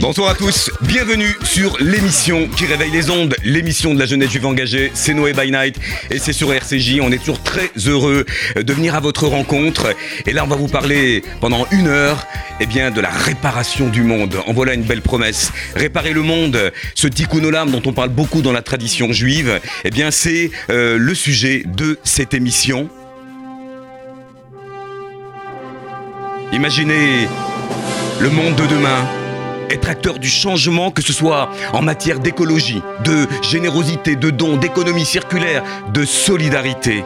Bonsoir à tous, bienvenue sur l'émission qui réveille les ondes, l'émission de la jeunesse juive engagée, c'est Noé by Night et c'est sur RCJ. On est toujours très heureux de venir à votre rencontre et là on va vous parler pendant une heure eh bien, de la réparation du monde. En voilà une belle promesse. Réparer le monde, ce tikkun olam dont on parle beaucoup dans la tradition juive, eh bien c'est euh, le sujet de cette émission. Imaginez le monde de demain, être acteur du changement, que ce soit en matière d'écologie, de générosité, de dons, d'économie circulaire, de solidarité.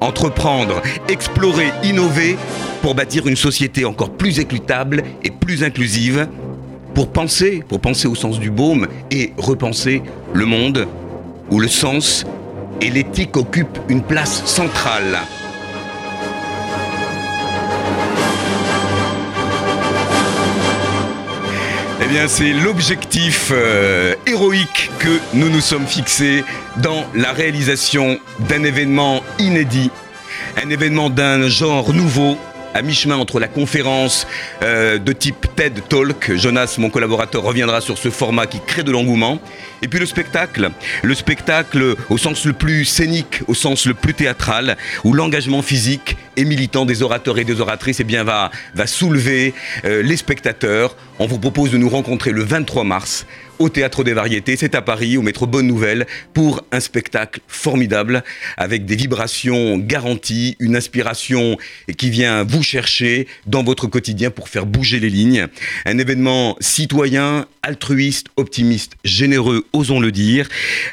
Entreprendre, explorer, innover pour bâtir une société encore plus équitable et plus inclusive, pour penser, pour penser au sens du baume et repenser le monde où le sens et l'éthique occupent une place centrale. Eh c'est l'objectif euh, héroïque que nous nous sommes fixés dans la réalisation d'un événement inédit, un événement d'un genre nouveau, à mi-chemin entre la conférence euh, de type TED Talk, Jonas, mon collaborateur, reviendra sur ce format qui crée de l'engouement, et puis le spectacle, le spectacle au sens le plus scénique, au sens le plus théâtral, où l'engagement physique et militant des orateurs et des oratrices eh bien, va, soulever euh, les spectateurs. On vous propose de nous rencontrer le 23 mars au Théâtre des Variétés. C'est à Paris, au Métro Bonne Nouvelle, pour un spectacle formidable, avec des vibrations garanties, une inspiration qui vient vous chercher dans votre quotidien pour faire bouger les lignes. Un événement citoyen, altruiste, optimiste, généreux, osons le dire,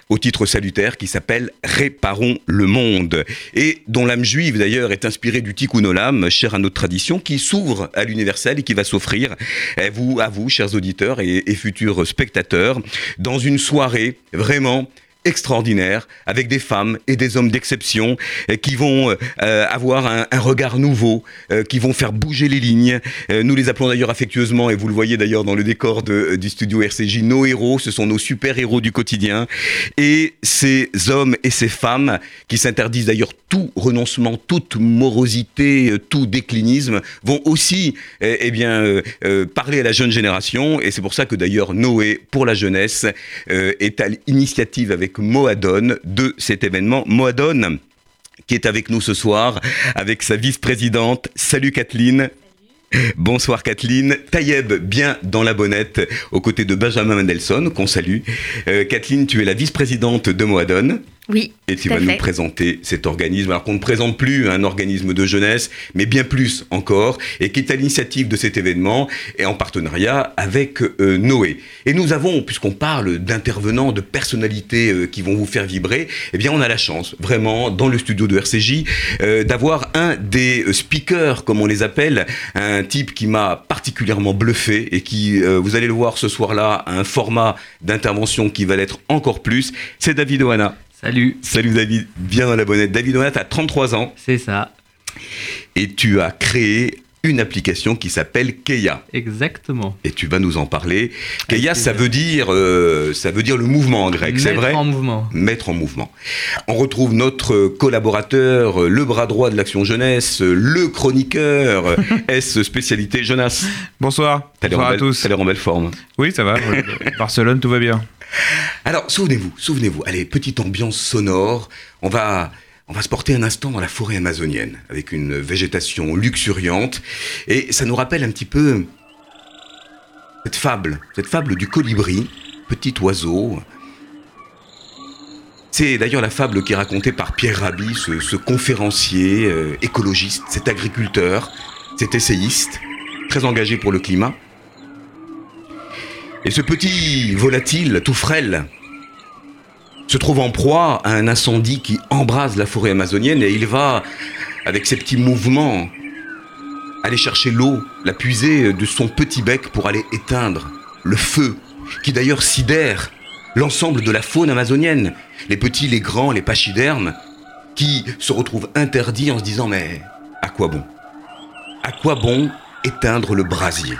au titre salutaire qui s'appelle Réparons le monde, et dont l'âme juive d'ailleurs est inspirée du Tikkun Olam, cher à notre tradition, qui s'ouvre à l'universel et qui va s'offrir à vous, chers auditeurs et futurs spectateurs, dans une soirée vraiment extraordinaire avec des femmes et des hommes d'exception euh, qui vont euh, avoir un, regard nouveau, euh, qui vont faire bouger les lignes. Euh, nous les appelons d'ailleurs affectueusement, et vous le voyez d'ailleurs dans le décor de, du studio RCJ, nos héros, ce sont nos super-héros du quotidien. Et ces hommes et ces femmes qui s'interdisent d'ailleurs tout renoncement, toute morosité, tout déclinisme, vont aussi eh bien, parler à la jeune génération. Et c'est pour ça que d'ailleurs Noé, pour la jeunesse, est à l'initiative avec Moadone de cet événement. Moadone qui est avec nous ce soir, avec sa vice-présidente. Salut Kathleen. Bonsoir Kathleen. Taïeb, bien dans la bonnette, aux côtés de Benjamin Mendelssohn, qu'on salue. Euh, Kathleen, tu es la vice-présidente de Moadone. Oui. Et tu vas nous présenter cet organisme, alors qu'on ne présente plus un organisme de jeunesse, mais bien plus encore, et qui est à l'initiative de cet événement et en partenariat avec euh, Noé. Et nous avons, puisqu'on parle d'intervenants, de personnalités euh, qui vont vous faire vibrer, eh bien on a la chance, vraiment, dans le studio de RCJ, euh, d'avoir un des speakers, comme on les appelle, un type qui m'a particulièrement bluffé et qui, vous allez le voir ce soir-là, a un format d'intervention qui va l'être encore plus, c'est David Oana. Salut. Salut David, bien dans la bonnette. David Oana, tu as 33 ans. C'est ça. Et tu as créé une application qui s'appelle Keia. Exactement. Et tu vas nous en parler. Keia, ça veut dire, euh, ça veut dire le mouvement en grec, c'est vrai Mettre en mouvement. Mettre en mouvement. On retrouve notre collaborateur, le bras droit de l'action jeunesse, le chroniqueur, S spécialité Jonas. Bonsoir. Bonsoir en, à belle- tous. t'as l'air en belle forme. Oui, ça va. Barcelone, tout va bien. Alors, souvenez-vous, souvenez-vous, allez, petite ambiance sonore. On va, on va se porter un instant dans la forêt amazonienne, avec une végétation luxuriante. Et ça nous rappelle un petit peu cette fable, cette fable du colibri, petit oiseau. C'est d'ailleurs la fable qui est racontée par Pierre Rabhi, ce, conférencier euh, écologiste, cet agriculteur, cet essayiste, très engagé pour le climat. Et ce petit volatile, tout frêle, se trouve en proie à un incendie qui embrase la forêt amazonienne et il va, avec ses petits mouvements, aller chercher l'eau, la puiser de son petit bec pour aller éteindre le feu, qui d'ailleurs sidère l'ensemble de la faune amazonienne, les petits, les grands, les pachydermes, qui se retrouvent interdits en se disant mais à quoi bon? À quoi bon éteindre le brasier?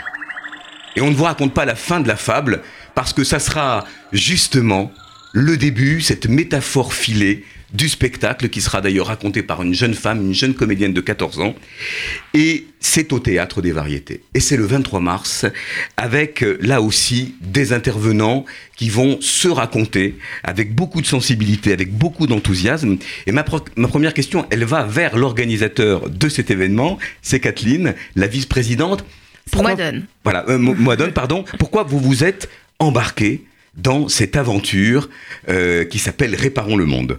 Et on ne vous raconte pas la fin de la fable parce que ça sera justement le début, cette métaphore filée du spectacle qui sera d'ailleurs raconté par une jeune femme, une jeune comédienne de 14 ans. Et c'est au théâtre des variétés. Et c'est le 23 mars avec euh, là aussi des intervenants qui vont se raconter avec beaucoup de sensibilité, avec beaucoup d'enthousiasme. Et ma, ma première question, elle va vers l'organisateur de cet événement, c'est Kathleen, la vice-présidente. Moidone. Voilà, euh, pardon. Pourquoi vous vous êtes embarqué dans cette aventure euh, qui s'appelle Réparons le monde?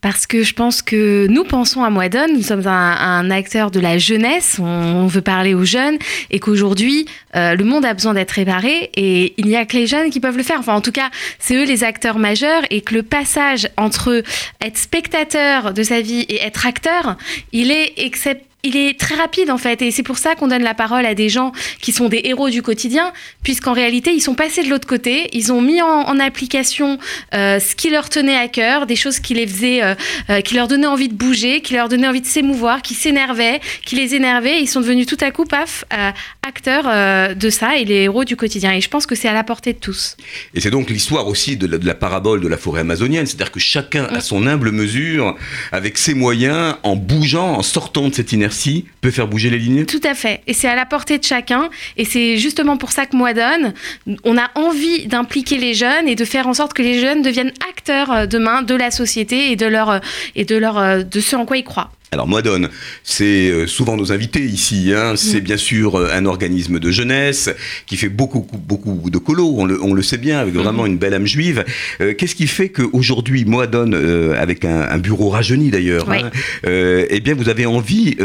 Parce que je pense que nous pensons à Moidon, nous sommes un, acteur de la jeunesse, on, veut parler aux jeunes, et qu'aujourd'hui, euh, le monde a besoin d'être réparé, et il n'y a que les jeunes qui peuvent le faire. Enfin, en tout cas, c'est eux les acteurs majeurs, et que le passage entre être spectateur de sa vie et être acteur, il est excepté il est très rapide en fait, et c'est pour ça qu'on donne la parole à des gens qui sont des héros du quotidien, puisqu'en réalité ils sont passés de l'autre côté, ils ont mis en, application euh, ce qui leur tenait à cœur, des choses qui les faisaient, euh, euh, qui leur donnaient envie de bouger, qui leur donnaient envie de s'émouvoir, qui s'énervaient, qui les énervaient, ils sont devenus tout à coup paf acteurs de ça et les héros du quotidien. Et je pense que c'est à la portée de tous. Et c'est donc l'histoire aussi de la, parabole de la forêt amazonienne, c'est-à-dire que chacun à son humble mesure, avec ses moyens, en bougeant, en sortant de cette inertie peut faire bouger les lignes Tout à fait. Et c'est à la portée de chacun. Et c'est justement pour ça que moi donne, on a envie d'impliquer les jeunes et de faire en sorte que les jeunes deviennent acteurs euh, demain de la société et de leur euh, et de leur euh, de ce en quoi ils croient. Alors Moadone, c'est euh, souvent nos invités ici. Hein. C'est bien sûr euh, un organisme de jeunesse qui fait beaucoup, beaucoup de colos, on le, on le sait bien, avec vraiment une belle âme juive. Euh, qu'est-ce qui fait qu'aujourd'hui, Moadone, avec un, bureau rajeuni d'ailleurs, hein, eh bien vous avez envie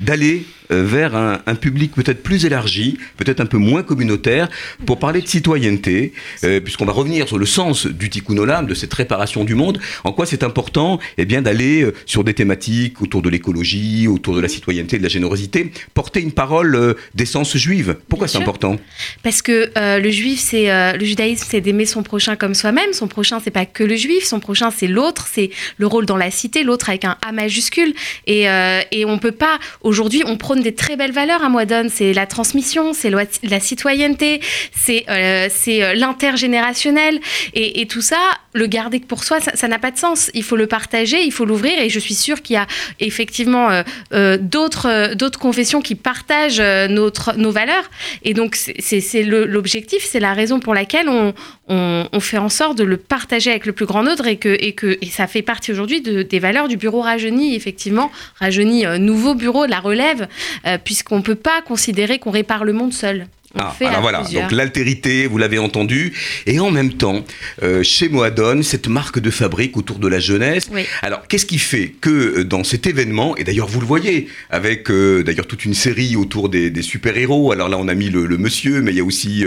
d'aller euh, vers un, public peut-être plus élargi, peut-être un peu moins communautaire, pour parler de citoyenneté, euh, puisqu'on va revenir sur le sens du tikkun olam, de cette réparation du monde, en quoi c'est important eh bien, d'aller euh, sur des thématiques autour de l'écologie, autour de la citoyenneté, de la générosité, porter une parole d'essence juive. Pourquoi c'est important? Parce que le juif, c'est le judaïsme, c'est d'aimer son prochain comme soi-même. Son prochain, c'est pas que le juif, son prochain, c'est l'autre, c'est le rôle dans la cité, l'autre avec un A majuscule. Et, et on peut pas, aujourd'hui, on des très belles valeurs à Moidone. C'est la transmission, c'est la citoyenneté, c'est euh, euh, l'intergénérationnel. Et, tout ça, le garder pour soi, ça n'a pas de sens. Il faut le partager, il faut l'ouvrir. Et je suis sûre qu'il y a effectivement euh, d'autres d'autres confessions qui partagent notre, nos valeurs. Et donc, c'est l'objectif, c'est la raison pour laquelle on, on, fait en sorte de le partager avec le plus grand nombre et que, et que et ça fait partie aujourd'hui de, des valeurs du bureau Rajeuni, effectivement. Rajeuni, nouveau bureau la relève, euh, puisqu'on ne peut pas considérer qu'on répare le monde seul. Ah, alors voilà, donc l'altérité, vous l'avez entendu, et en même temps, euh, chez Moadone, cette marque de fabrique autour de la jeunesse. Alors, qu'est-ce qui fait que euh, dans cet événement, et d'ailleurs vous le voyez, avec euh, d'ailleurs toute une série autour des, super-héros, alors là on a mis le, monsieur, mais il y a aussi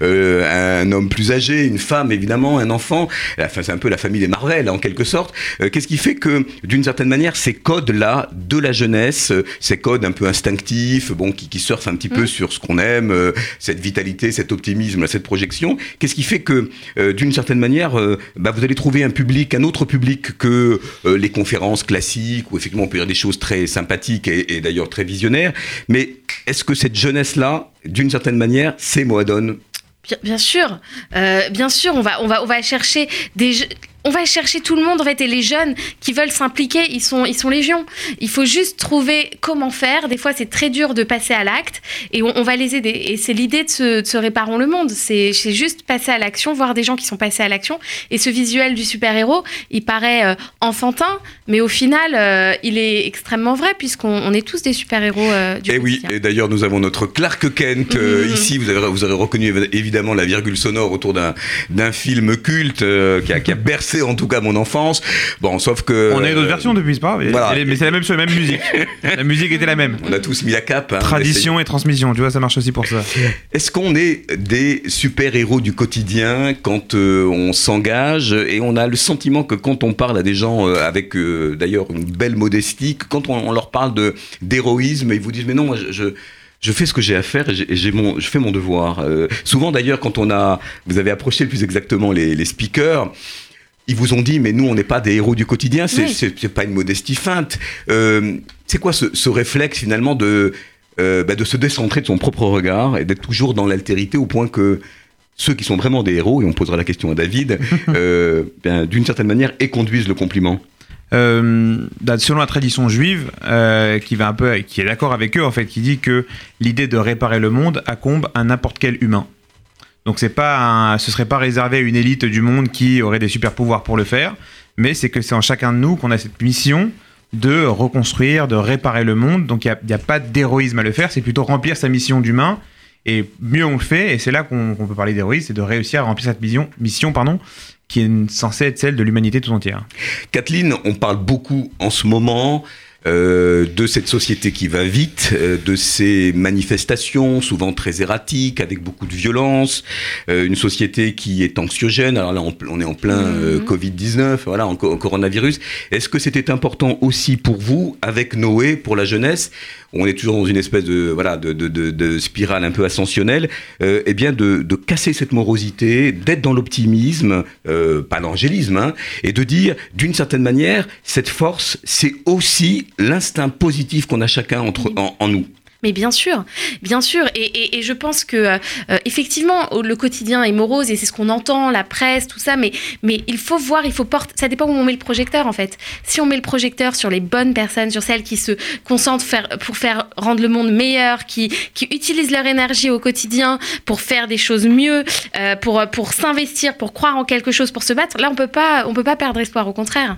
un homme plus âgé, une femme évidemment, un enfant, enfin c'est un peu la famille des Marvel en quelque sorte. qu'est-ce qui fait que, d'une certaine manière, ces codes-là de la jeunesse, ces codes un peu instinctifs, bon, qui, qui surfent un petit peu mm. sur ce qu'on aime, cette vitalité, cet optimisme, cette projection. Qu'est-ce qui fait que, euh, d'une certaine manière, euh, bah, vous allez trouver un public, un autre public que euh, les conférences classiques, où effectivement on peut dire des choses très sympathiques et, d'ailleurs très visionnaires. Mais est-ce que cette jeunesse-là, d'une certaine manière, c'est Moadone? Bien, sûr, bien sûr, on va, on va, on va chercher des on va chercher tout le monde en fait et les jeunes qui veulent s'impliquer, ils sont ils sont légion. Il faut juste trouver comment faire. Des fois, c'est très dur de passer à l'acte et on, va les aider. Et c'est l'idée de se, de réparons le monde. C'est juste passer à l'action, voir des gens qui sont passés à l'action. Et ce visuel du super héros, il paraît euh, enfantin, mais au final, euh, il est extrêmement vrai puisqu'on est tous des super héros euh, du. Et eh oui. Et d'ailleurs, nous avons notre Clark Kent mmh. ici. Vous avez vous avez reconnu évidemment la virgule sonore autour d'un film culte qui a, qui a bercé en tout cas mon enfance. Bon, sauf que. On a eu d'autres versions depuis, c'est pas Mais c'est la même chose, la même musique. la musique était la même. On a tous mis la cape. Hein, Tradition et transmission, tu vois, ça marche aussi pour ça. Est-ce qu'on est des super-héros du quotidien quand euh, on s'engage et on a le sentiment que quand on parle à des gens euh, avec euh, d'ailleurs une belle modestie, quand on, leur parle de d'héroïsme, ils vous disent mais non, moi je, je fais ce que j'ai à faire et, j'ai mon, je fais mon devoir. souvent d'ailleurs, quand on a, vous avez approché le plus exactement les, les speakers, ils vous ont dit, mais nous, on n'est pas des héros du quotidien, c'est n'est pas une modestie feinte. Euh, c'est quoi ce, ce, réflexe finalement de, euh, bah, de se décentrer de son propre regard et d'être toujours dans l'altérité au point que ceux qui sont vraiment des héros, et on posera la question à David, euh, ben, d'une certaine manière, et conduisent le compliment euh, bah, selon la tradition juive, euh, qui va un peu, qui est d'accord avec eux en fait, qui dit que l'idée de réparer le monde accombe à n'importe quel humain. Donc c'est pas, ce serait pas réservé à une élite du monde qui aurait des super pouvoirs pour le faire, mais c'est que c'est en chacun de nous qu'on a cette mission de reconstruire, de réparer le monde. Donc il n'y a, a, pas d'héroïsme à le faire, c'est plutôt remplir sa mission d'humain et mieux on le fait, et c'est là qu'on peut parler d'héroïsme, c'est de réussir à remplir cette mission, mission pardon, qui est censée être celle de l'humanité tout entière. Kathleen, on parle beaucoup en ce moment euh, de cette société qui va vite, euh, de ces manifestations souvent très erratiques, avec beaucoup de violence, euh, une société qui est anxiogène. Alors là, on, est en plein mhm. Covid-19, voilà, en, coronavirus. Est-ce que c'était important aussi pour vous, avec Noé, pour la jeunesse? On est toujours dans une espèce de voilà de, de, de, spirale un peu ascensionnelle, eh bien de, casser cette morosité, d'être dans l'optimisme, pas l'angélisme, hein, et de dire d'une certaine manière, cette force, c'est aussi l'instinct positif qu'on a chacun entre, en, nous. Mais bien sûr, bien sûr, et, je pense que euh, effectivement le quotidien est morose et c'est ce qu'on entend, la presse, tout ça. Mais mais il faut voir, il faut porter. Ça dépend où on met le projecteur en fait. Si on met le projecteur sur les bonnes personnes, sur celles qui se concentrent faire, pour faire rendre le monde meilleur, qui qui utilisent leur énergie au quotidien pour faire des choses mieux, euh, pour pour s'investir, pour croire en quelque chose, pour se battre. Là, on peut pas on peut pas perdre espoir. Au contraire.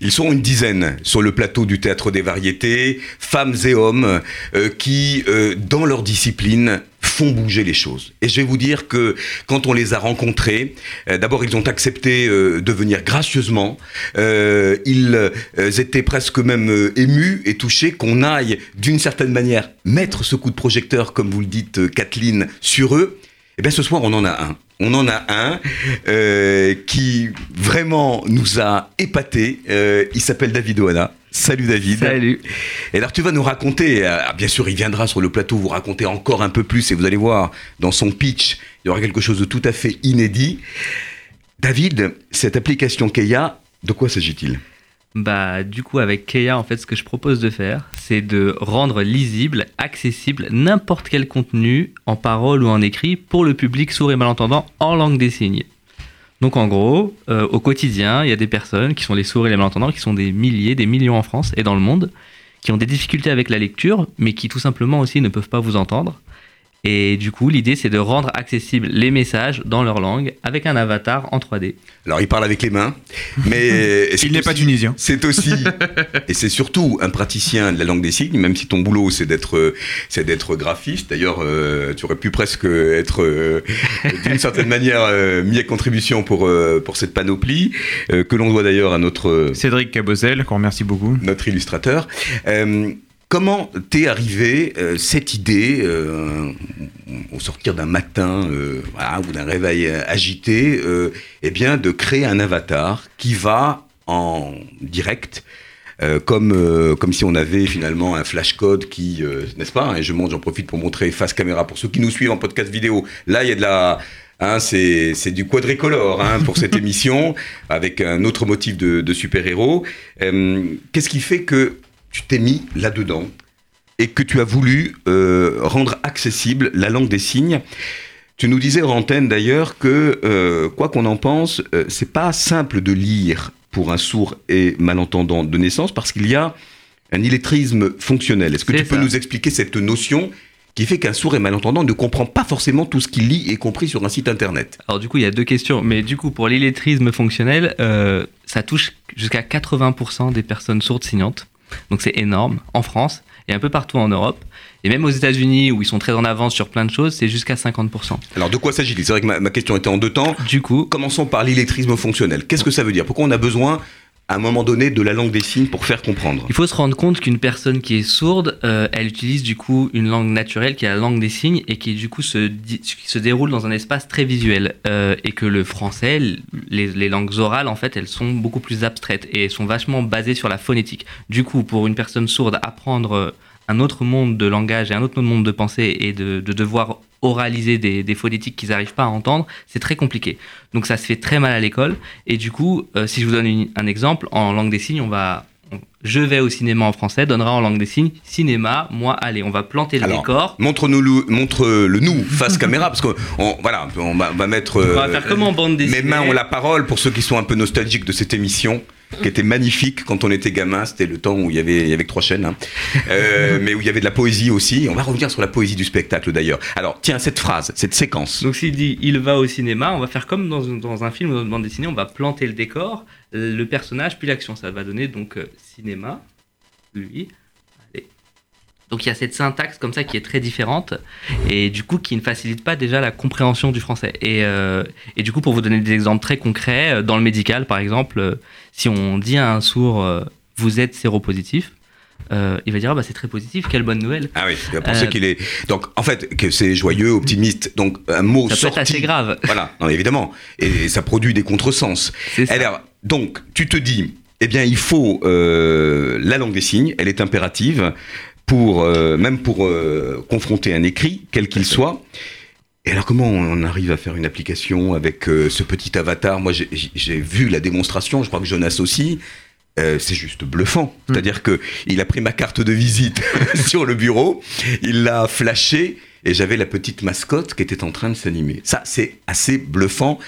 Ils sont une dizaine sur le plateau du théâtre des variétés, femmes et hommes, euh, qui, euh, dans leur discipline, font bouger les choses. Et je vais vous dire que quand on les a rencontrés, euh, d'abord ils ont accepté de venir gracieusement, ils étaient presque même émus et touchés qu'on aille d'une certaine manière mettre ce coup de projecteur, comme vous le dites Kathleen, sur eux. Et eh bien ce soir on en a un on en a un euh, qui vraiment nous a épaté. Euh, il s'appelle David Oana. Salut David. Salut. Et alors tu vas nous raconter, euh, bien sûr il viendra sur le plateau vous raconter encore un peu plus et vous allez voir dans son pitch, il y aura quelque chose de tout à fait inédit. David, cette application Keia, de quoi s'agit-il? Bah, du coup, avec Keia, en fait, ce que je propose de faire, c'est de rendre lisible, accessible n'importe quel contenu, en parole ou en écrit, pour le public sourd et malentendant en langue des signes. Donc, en gros, euh, au quotidien, il y a des personnes qui sont les sourds et les malentendants, qui sont des milliers, des millions en France et dans le monde, qui ont des difficultés avec la lecture, mais qui tout simplement aussi ne peuvent pas vous entendre. Et du coup, l'idée, c'est de rendre accessibles les messages dans leur langue avec un avatar en 3D. Alors, il parle avec les mains, mais... il n'est pas tunisien. C'est aussi, et c'est surtout un praticien de la langue des signes, même si ton boulot, c'est d'être, c'est d'être graphiste. D'ailleurs, euh, tu aurais pu presque être, euh, d'une certaine manière, euh, mis à contribution pour, pour cette panoplie, que l'on doit d'ailleurs à notre... Cédric Cabosel, qu'on remercie beaucoup. Notre illustrateur. Comment t'es arrivé euh, cette idée, euh, au sortir d'un matin euh, ou d'un réveil agité, eh bien, de créer un avatar qui va en direct comme, comme si on avait finalement un flash code qui, n'est-ce pas Et je montre, j'en profite pour montrer face caméra pour ceux qui nous suivent en podcast vidéo. Là, il y a de la, Hein, c'est du quadricolore hein, pour cette émission, avec un autre motif de, de super-héros. Qu'est-ce qui fait que tu t'es mis là-dedans et que tu as voulu euh, rendre accessible la langue des signes. Tu nous disais, Rantaine d'ailleurs, que euh, quoi qu'on en pense, euh, c'est pas simple de lire pour un sourd et malentendant de naissance parce qu'il y a un illettrisme fonctionnel. Est-ce que tu peux nous expliquer cette notion qui fait qu'un sourd et malentendant ne comprend pas forcément tout ce qu'il lit, y compris sur un site internet? Alors du coup, il y a deux questions. Mais du coup, pour l'illettrisme fonctionnel, ça touche jusqu'à 80% des personnes sourdes signantes. Donc c'est énorme en France et un peu partout en Europe. Et même aux États-Unis, où ils sont très en avance sur plein de choses, c'est jusqu'à 50%. Alors de quoi s'agit-il? C'est vrai que ma, ma, question était en deux temps. Du coup, commençons par l'électrisme fonctionnel. Qu'est-ce que ça veut dire? Pourquoi on a besoin à un moment donné de la langue des signes pour faire comprendre Il faut se rendre compte qu'une personne qui est sourde, euh, elle utilise du coup une langue naturelle qui est la langue des signes et qui du coup se, se déroule dans un espace très visuel. Euh, et que le français, les, langues orales en fait, elles sont beaucoup plus abstraites et sont vachement basées sur la phonétique. Du coup, pour une personne sourde, apprendre un autre monde de langage et un autre monde de pensée et de, de devoir oraliser des, des phonétiques qu'ils n'arrivent pas à entendre, c'est très compliqué. Donc ça se fait très mal à l'école. Et du coup, euh, si je vous donne un exemple, en langue des signes, on va, je vais au cinéma en français donnera en langue des signes cinéma, moi, allez, on va planter le Alors, décor. Montre-nous le, montre-le nous face caméra parce que on, voilà, on va, on va mettre. On va euh, faire comme en bande dessinée. Mes mains ont la parole pour ceux qui sont un peu nostalgiques de cette émission qui était magnifique quand on était gamin. C'était le temps où il y avait, il que trois chaînes, hein. Euh, mais où il y avait de la poésie aussi. On va revenir sur la poésie du spectacle d'ailleurs. Alors, tiens, cette phrase, cette séquence. Donc s'il dit il va au cinéma, on va faire comme dans, dans un film ou dans une bande dessinée, on va planter le décor, le personnage puis l'action. Ça va donner donc euh, cinéma, lui. Donc il y a cette syntaxe comme ça qui est très différente et du coup qui ne facilite pas déjà la compréhension du français. Et, euh, et du coup pour vous donner des exemples très concrets, euh, dans le médical par exemple, euh, si on dit à un sourd euh, vous êtes séropositif, euh, il va dire ah bah c'est très positif, quelle bonne nouvelle. Ah oui, il va penser Euh, qu'il est. Donc, en fait, que c'est joyeux, optimiste. Donc, un mot Ça peut sorti. être assez grave. Voilà, non, évidemment. Et ça produit des contresens. Alors, donc, tu te dis, eh bien, il faut euh, la langue des signes, elle est impérative pour euh, même pour euh, confronter un écrit, quel qu'il soit. Et alors, comment on arrive à faire une application avec euh, ce petit avatar? Moi, j'ai- vu la démonstration. Je crois que Jonas aussi. Euh, c'est juste bluffant. C'est-à-dire que il a pris ma carte de visite sur le bureau, il l'a flashé et j'avais la petite mascotte qui était en train de s'animer. Ça, c'est assez bluffant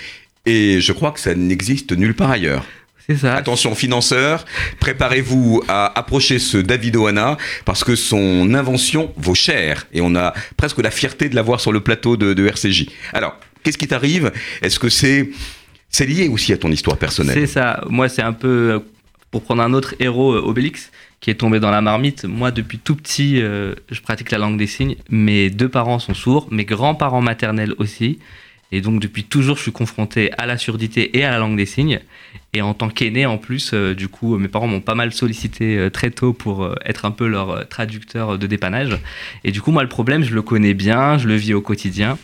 et je crois que ça n'existe nulle part ailleurs. C'est ça. Attention financeurs, préparez-vous à approcher ce David Oana parce que son invention vaut cher et on a presque la fierté de l'avoir sur le plateau de, de RCJ. Alors, qu'est-ce qui t'arrive? Est-ce que c'est c'est lié aussi à ton histoire personnelle? C'est ça. Moi, c'est un peu euh, pour prendre un autre héros, euh, Obélix, qui est tombé dans la marmite. Moi, depuis tout petit, euh, je pratique la langue des signes. Mes deux parents sont sourds, mes grands-parents maternels aussi. Et donc, depuis toujours, je suis confronté à la surdité et à la langue des signes. Et en tant qu'aîné, en plus, euh, du coup, mes parents m'ont pas mal sollicité euh, très tôt pour euh, être un peu leur traducteur de dépannage. Et du coup, moi, le problème, je le connais bien, je le vis au quotidien.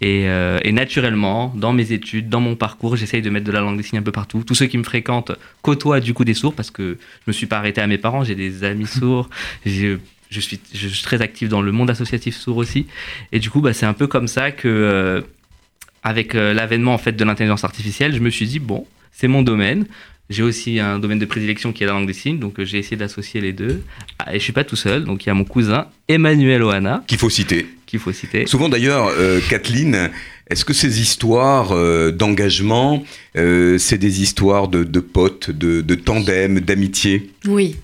Et, et naturellement, dans mes études, dans mon parcours, j'essaye de mettre de la langue des signes un peu partout. Tous ceux qui me fréquentent côtoient du coup des sourds parce que je me suis pas arrêté à mes parents, j'ai des amis sourds, j'ai- je suis, je suis très actif dans le monde associatif sourd aussi. Et du coup, bah, c'est un peu comme ça que, avec euh, l'avènement en fait de l'intelligence artificielle, je me suis dit bon, c'est mon domaine. J'ai aussi un domaine de prédilection qui est la langue des signes, donc euh, j'ai essayé d'associer les deux. Ah, et je suis pas tout seul, donc il y a mon cousin Emmanuel Oana Qu'il faut citer. qu'il faut citer. Souvent d'ailleurs, euh, Kathleen, est-ce que ces histoires euh, d'engagement, euh, c'est des histoires de, de potes, de, de tandem, d'amitié? Oui.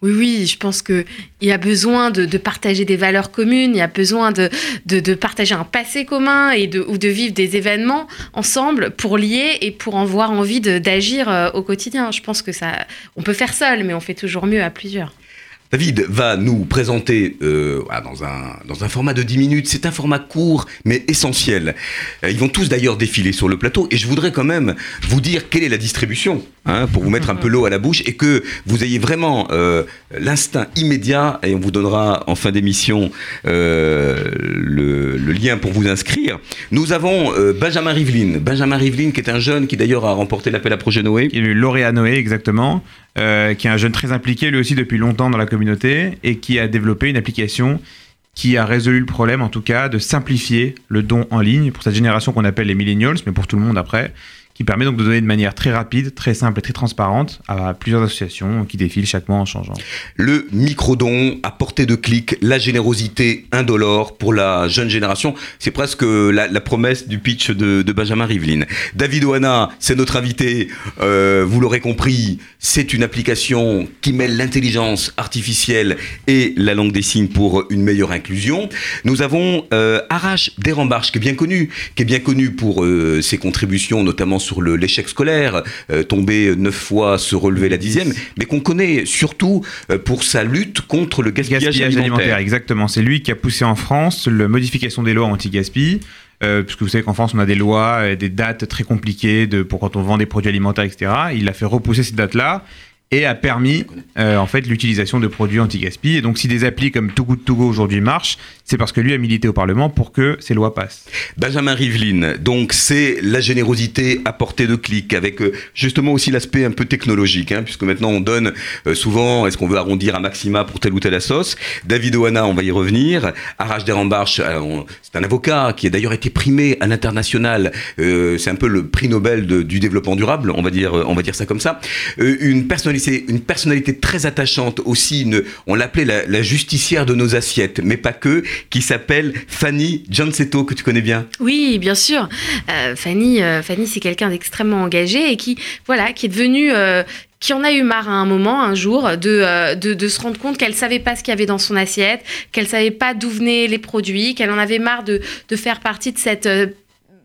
Oui, oui, je pense qu'il y a besoin de, partager des valeurs communes, il y a besoin de, partager un passé commun et de, ou de vivre des événements ensemble pour lier et pour en voir envie d'agir euh, au quotidien. Je pense que ça, on peut faire seul, mais on fait toujours mieux à plusieurs. David va nous présenter euh, voilà, dans, un, dans un format de 10 minutes. C'est un format court mais essentiel. Euh, ils vont tous d'ailleurs défiler sur le plateau et je voudrais quand même vous dire quelle est la distribution hein, pour vous mettre un peu l'eau à la bouche et que vous ayez vraiment euh, l'instinct immédiat et on vous donnera en fin d'émission le, lien pour vous inscrire. Nous avons Benjamin Rivlin. Benjamin Rivlin qui est un jeune qui d'ailleurs a remporté l'appel à projet Noé. qui est lauréat Noé exactement, euh, qui est un jeune très impliqué lui aussi depuis longtemps dans la communauté et qui a développé une application qui a résolu le problème en tout cas de simplifier le don en ligne pour cette génération qu'on appelle les millennials, mais pour tout le monde après, qui permet donc de donner de manière très rapide, très simple et très transparente à plusieurs associations qui défilent chaque mois en changeant. le micro-don à portée de clic, la générosité indolore pour la jeune génération. C'est presque la, promesse du pitch de, de Benjamin Rivlin. David Oana, c'est notre invité. Euh, vous l'aurez compris, c'est une application qui mêle l'intelligence artificielle et la langue des signes pour une meilleure inclusion. Nous avons euh, Arash Derambarche, qui est bien connu, qui est bien connu pour euh, ses contributions, notamment sur le- l'échec scolaire, euh, tomber neuf fois, se relever la dixième, mais qu'on connaît surtout euh, pour sa lutte contre le gaspillage, Gaspillage alimentaire. alimentaire, exactement. C'est lui qui a poussé en France la modification des lois anti-gaspi. Euh, puisque vous savez qu'en France, on a des lois, des dates très compliquées de, pour quand on vend des produits alimentaires, etc. Il a fait repousser ces dates-là et a permis euh, en fait l'utilisation de produits anti-gaspi. Et donc, si des applis comme Too Good To Go aujourd'hui marchent, c'est parce que lui a milité au Parlement pour que ces lois passent. Benjamin Rivlin, donc c'est la générosité à portée de clic, avec euh, justement aussi l'aspect un peu technologique, hein, puisque maintenant on donne euh, souvent, est-ce qu'on veut arrondir à maxima pour telle ou telle sauce David Oana, on va y revenir. Arash Derambarch, euh, c'est un avocat qui a d'ailleurs été primé à l'international. c'est un peu le prix Nobel du développement durable, on va dire, on va dire ça comme ça. une personnalité, une personnalité très attachante aussi. On l'appelait la, la justicière de nos assiettes, mais pas que, qui s'appelle Fanny Giancetto, que tu connais bien. Oui, bien sûr. Euh, Fanny, euh, Fanny c'est quelqu'un d'extrêmement engagé et qui, voilà, qui est devenu, euh, qui en a eu marre à un moment, un jour, de, de, de se rendre compte qu'elle savait pas ce qu'il y avait dans son assiette, qu'elle savait pas d'où venaient les produits, qu'elle en avait marre de, de faire partie de cette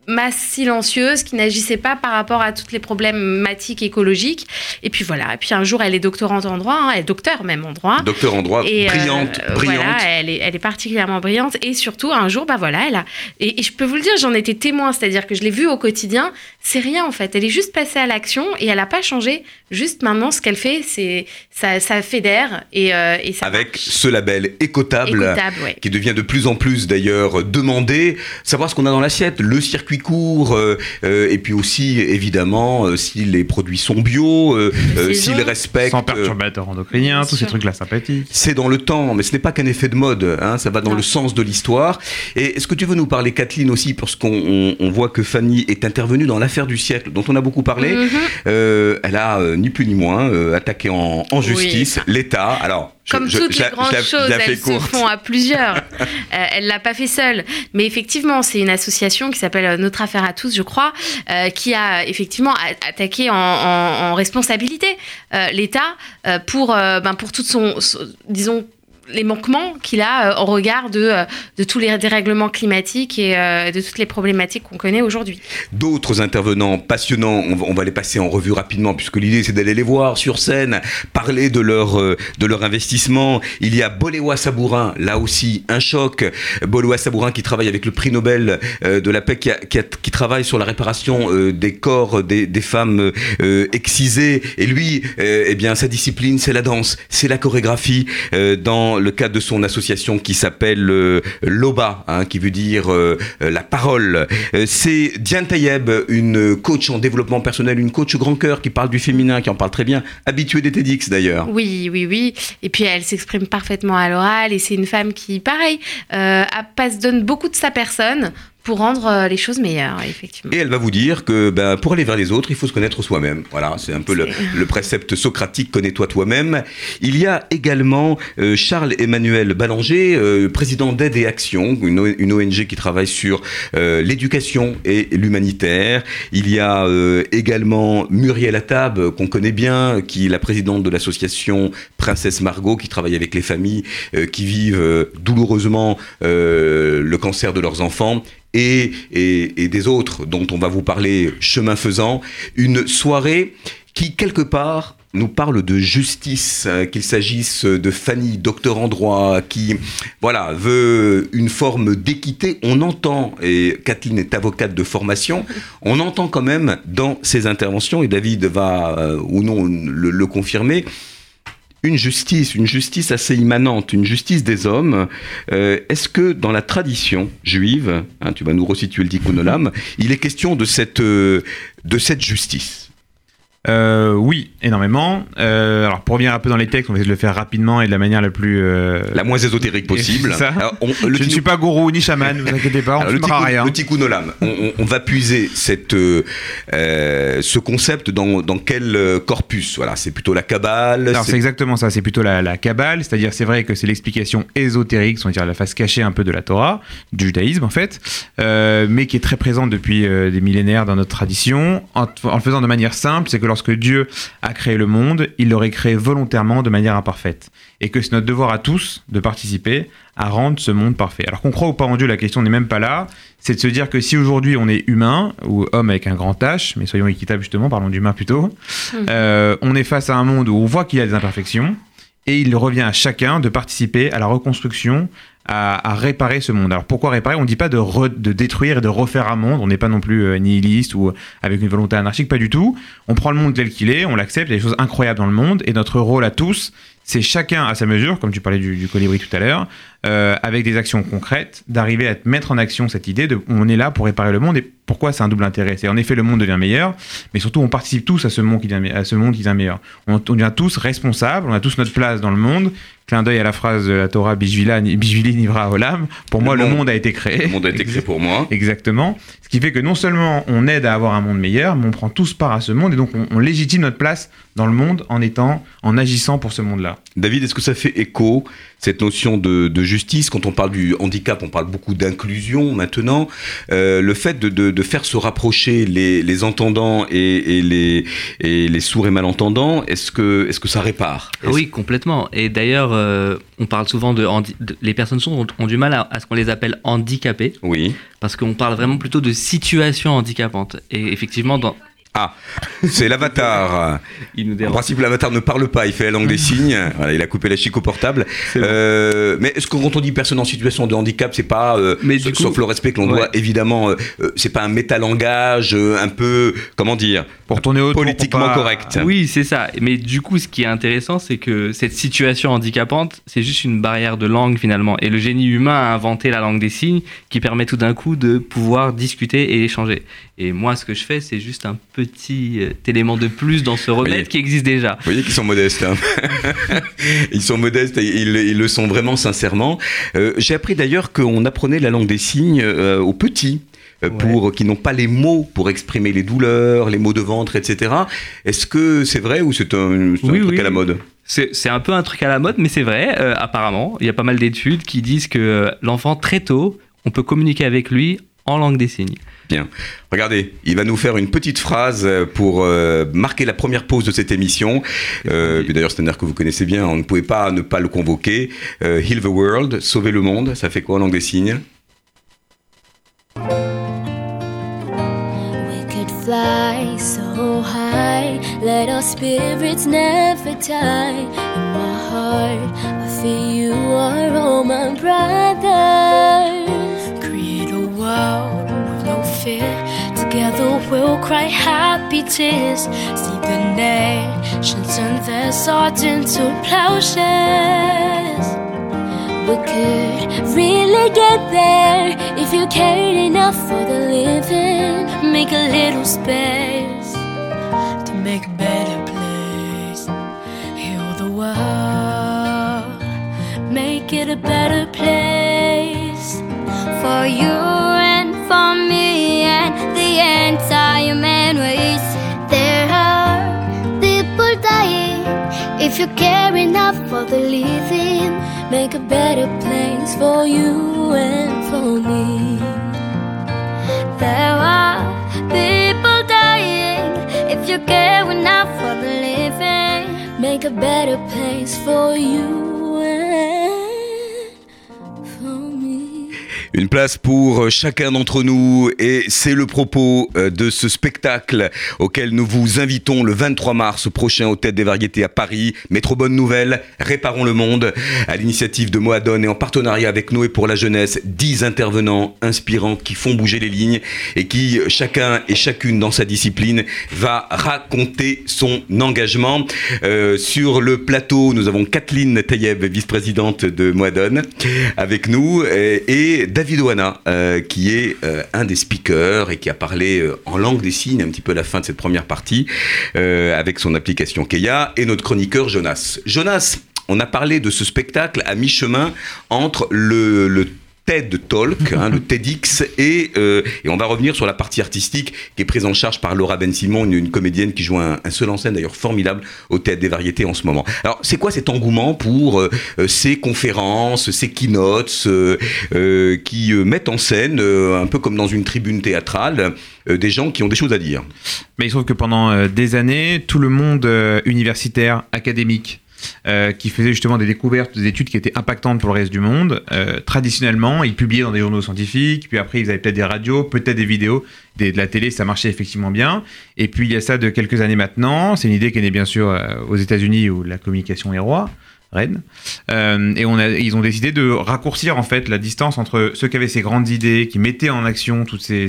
masse silencieuse qui n'agissait pas par rapport à toutes les problématiques écologiques. Et puis voilà. Et puis un jour, elle est doctorante en droit, hein, elle est docteur même en droit. Docteur en droit, et, brillante, euh, brillante. Voilà, elle est, elle est particulièrement brillante. Et surtout, un jour, bah voilà, elle a. Et, et je peux vous le dire, j'en étais témoin, c'est-à-dire que je l'ai vue au quotidien. C'est rien en fait. Elle est juste passée à l'action et elle n'a pas changé. Juste maintenant, ce qu'elle fait, c'est ça, ça fédère et, euh, et ça. Avec ce label écotable, Écotable, ouais. qui devient de plus en plus d'ailleurs demandé. Savoir ce qu'on a dans l'assiette, le circuit court, euh, euh, et puis aussi évidemment euh, si les produits sont bio, euh, euh, s'ils respectent. Sans perturbateurs endocriniens, tous ces trucs-là sympathiques. C'est dans le temps, mais ce n'est pas qu'un effet de mode, hein, ça va dans Non. le sens de l'histoire. Et est-ce que tu veux nous parler, Kathleen, aussi, parce qu'on on- on voit que Fanny est intervenue dans l'affaire du siècle, dont on a beaucoup parlé. Mhm. Euh, elle a, euh, ni plus ni moins, euh, attaqué en, en justice l'État. Alors, Comme je- toutes je les grandes la- choses, la elles se font à plusieurs. Euh, elle l'a pas fait seule. Mais effectivement, c'est une association qui s'appelle euh, Notre Affaire à tous, je crois, euh, qui a effectivement attaqué en, en- en responsabilité euh, l'État euh, pour, euh, ben, pour toute son, son- disons, les manquements qu'il a euh, au regard de, euh, de tous les dérèglements climatiques et euh, de toutes les problématiques qu'on connaît aujourd'hui. D'autres intervenants passionnants, on va, les passer en revue rapidement, puisque l'idée c'est d'aller les voir sur scène, parler de leur, de leur investissement. Il y a Boléwa Sabourin, là aussi un choc. Boléwa Sabourin qui travaille avec le prix Nobel de la paix, qui, qui travaille sur la réparation des corps des, femmes excisées. Et lui, eh bien, sa discipline, c'est la danse, c'est la chorégraphie, euh, le cadre de son association qui s'appelle euh, Loba, hein, qui veut dire euh, euh, la parole. Euh, c'est Diane Tayeb, une coach en développement personnel, une coach grand cœur qui parle du féminin, qui en parle très bien, habituée des TEDx d'ailleurs. Oui, oui, oui. Et puis elle s'exprime parfaitement à l'oral et c'est une femme qui, pareil, passe, donne beaucoup de sa personne pour rendre euh, les choses meilleures, effectivement. Et elle va vous dire que ben, pour aller vers les autres, il faut se connaître soi-même. Voilà, c'est un peu le, le précepte socratique connais-toi toi-même. Il y a également euh, Charles-Emmanuel Ballanger, euh, président d'Aide et Action, une, une ONG qui travaille sur euh, l'éducation et l'humanitaire. Il y a euh, également Muriel Attab, euh, qu'on connaît bien, qui est la présidente de l'association Princesse Margot, qui travaille avec les familles euh, qui vivent euh, douloureusement euh, le cancer de leurs enfants et, et, et des autres dont on va vous parler chemin faisant. Une soirée qui, quelque part, nous parle de justice, euh, qu'il s'agisse de Fanny, docteur en droit, qui voilà, veut une forme d'équité. On entend, et Kathleen est avocate de formation, on entend quand même dans ses interventions, et David va euh, ou non le, le confirmer, une justice, une justice assez immanente, une justice des hommes. Euh, Est-ce que dans la tradition juive, hein, tu vas nous resituer le tikkun olam, il est question de cette, euh, de cette justice? Euh, oui, énormément. Euh, alors pour revenir un peu dans les textes, on va essayer de le faire rapidement et de la manière la plus. euh, La moins ésotérique possible. Ça. Alors, on- le Je ne suis pas gourou ni chaman, ne vous inquiétez pas, on Alors, ne le filmera tikkun- rien. Le tikkun olam, on, on- on va puiser cette, euh, euh, ce concept dans, dans quel euh, corpus? Voilà, c'est plutôt la Kabbale. Alors c'est- c'est exactement ça, c'est plutôt la, la Kabbale, c'est-à-dire c'est vrai que c'est l'explication ésotérique, c'est-à-dire la face cachée un peu de la Torah, du judaïsme en fait, euh, mais qui est très présente depuis euh, des millénaires dans notre tradition. En, en le faisant de manière simple, c'est que lorsque Dieu a créé le monde, il l'aurait créé volontairement de manière imparfaite. Et que c'est notre devoir à tous de participer à rendre ce monde parfait. Alors qu'on croit ou pas en Dieu, la question n'est même pas là. C'est de se dire que si aujourd'hui on est humain, ou homme avec un grand H, mais soyons équitables justement, parlons d'humain plutôt, euh, on est face à un monde où on voit qu'il y a des imperfections, et il revient à chacun de participer à la reconstruction, à, réparer ce monde. Alors pourquoi réparer? On ne dit pas de, de détruire et de refaire un monde, on n'est pas non plus euh, nihiliste ou avec une volonté anarchique, pas du tout. On prend le monde tel qu'il est, on l'accepte, il y a des choses incroyables dans le monde, et notre rôle à tous, c'est chacun à sa mesure, comme tu parlais du, colibri tout à l'heure, euh, avec des actions concrètes, d'arriver à mettre en action cette idée de on est là pour réparer le monde et pourquoi c'est un double intérêt? C'est en effet le monde devient meilleur, mais surtout on participe tous à ce monde qui devient, à ce monde qui devient meilleur. On, on devient tous responsables, on a tous notre place dans le monde. Clin d'œil à la phrase de la Torah Bishvili Nivra Olam. Pour Le moi, le monde- monde a été créé. Le monde a été créé pour moi. Exactement. Ce qui fait que non seulement on aide à avoir un monde meilleur, mais on prend tous part à ce monde et donc on, on légitime notre place dans le monde en étant, en agissant pour ce monde-là. David, est-ce que ça fait écho, cette notion de, de justice Quand on parle du handicap, on parle beaucoup d'inclusion maintenant. Euh, le fait de, de- de faire se rapprocher les, les entendants et, et les, et les sourds et malentendants, est-ce que, est que ça répare? Oui, complètement. Et d'ailleurs, euh, on parle souvent de, les personnes sourdes ont, ont du mal à, à ce qu'on les appelle handicapés, Oui. parce qu'on parle vraiment plutôt de situation handicapante. Et effectivement, dans, C'est l'avatar. il nous En principe, l'avatar ne parle pas, il fait la langue des signes. Voilà, il a coupé la chic au portable. Euh, mais est-ce que quand on dit personne en situation de handicap, c'est pas, euh, Mais du coup- sauf le respect que l'on Ouais. doit évidemment, euh, c'est pas un métalangage un peu, comment dire, Pour tourner autour. pour politiquement pas- correct. Oui, c'est ça. Mais du coup, ce qui est intéressant, c'est que cette situation handicapante, c'est juste une barrière de langue finalement. Et le génie humain a inventé la langue des signes qui permet tout d'un coup de pouvoir discuter et échanger. Et moi, ce que je fais, c'est juste un petit euh, élément de plus dans ce remède qui existe déjà. Vous voyez qu'ils sont modestes. hein. ils sont modestes et ils, ils le sont vraiment sincèrement. Euh, J'ai appris d'ailleurs qu'on apprenait la langue des signes euh, aux petits. euh, Ouais. Pour qui n'ont pas les mots pour exprimer les douleurs, les maux de ventre, etc. Est-ce que c'est vrai ou c'est un, c'est un Oui, truc oui. à la mode C'est un peu un truc à la mode, mais c'est vrai, apparemment. Il y a pas mal d'études qui disent que l'enfant, très tôt, on peut communiquer avec lui en langue des signes. Regardez, il va nous faire une petite phrase euh, pour euh, marquer la première pause de cette émission. Euh, D'ailleurs, c'est un air que vous connaissez bien, on ne pouvait pas ne pas le convoquer. Euh, Heal the World, sauver le monde, ça fait quoi en langue des signes? We could fly so high, let our spirits never die. In my heart, I feel you are all my brothers. Create a world fear. Together we'll cry happy tears. See the nations turn their swords into plowshares. We could really get there if you cared enough for the living. Make a little space to make a better place. Heal the world, make it a better place for you for me and the entire man race. There are people dying. If you care enough for the living, Make a better place for you and for me. there are people dying. If you care enough for the living, Make a better place for you Une place pour chacun d'entre nous et c'est le propos euh, de ce spectacle auquel nous vous invitons le 23 mars prochain au Tête des Variétés à Paris. Mais trop bonne nouvelle, réparons le monde à l'initiative de Moadone et en partenariat avec Noé pour la jeunesse, 10 intervenants inspirants qui font bouger les lignes et qui chacun et chacune dans sa discipline va raconter son engagement. Euh, sur le plateau, nous avons Kathleen Tayeb, vice-présidente de Moadone, avec nous et David Oana, euh, qui est euh, un des speakers et qui a parlé euh, en langue des signes un petit peu à la fin de cette première partie avec son application Keia et notre chroniqueur Jonas. Jonas, on a parlé de ce spectacle à mi-chemin entre le, le TED Talk, hein, le TEDx, et, euh, et on va revenir sur la partie artistique qui est prise en charge par Laura Ben Simon, une, une comédienne qui joue un, un seul en scène d'ailleurs formidable au Théâtre des Variétés en ce moment. Alors c'est quoi cet engouement pour euh, euh, ces conférences, ces keynotes euh, euh, qui euh, mettent en scène, euh, un peu comme dans une tribune théâtrale, euh, des gens qui ont des choses à dire? Mais il se trouve que pendant des années, tout le monde euh, universitaire, académique, euh, qui faisait justement des découvertes, des études qui étaient impactantes pour le reste du monde, euh, traditionnellement, ils publiaient dans des journaux scientifiques, puis après ils avaient peut-être des radios, peut-être des vidéos, de la télé, ça marchait effectivement bien. Et puis il y a ça de quelques années maintenant, c'est une idée qui est née bien sûr euh, aux États-Unis où la communication est roi. Euh, et ils ont décidé de raccourcir en fait la distance entre ceux qui avaient ces grandes idées, qui mettaient en action toutes ces,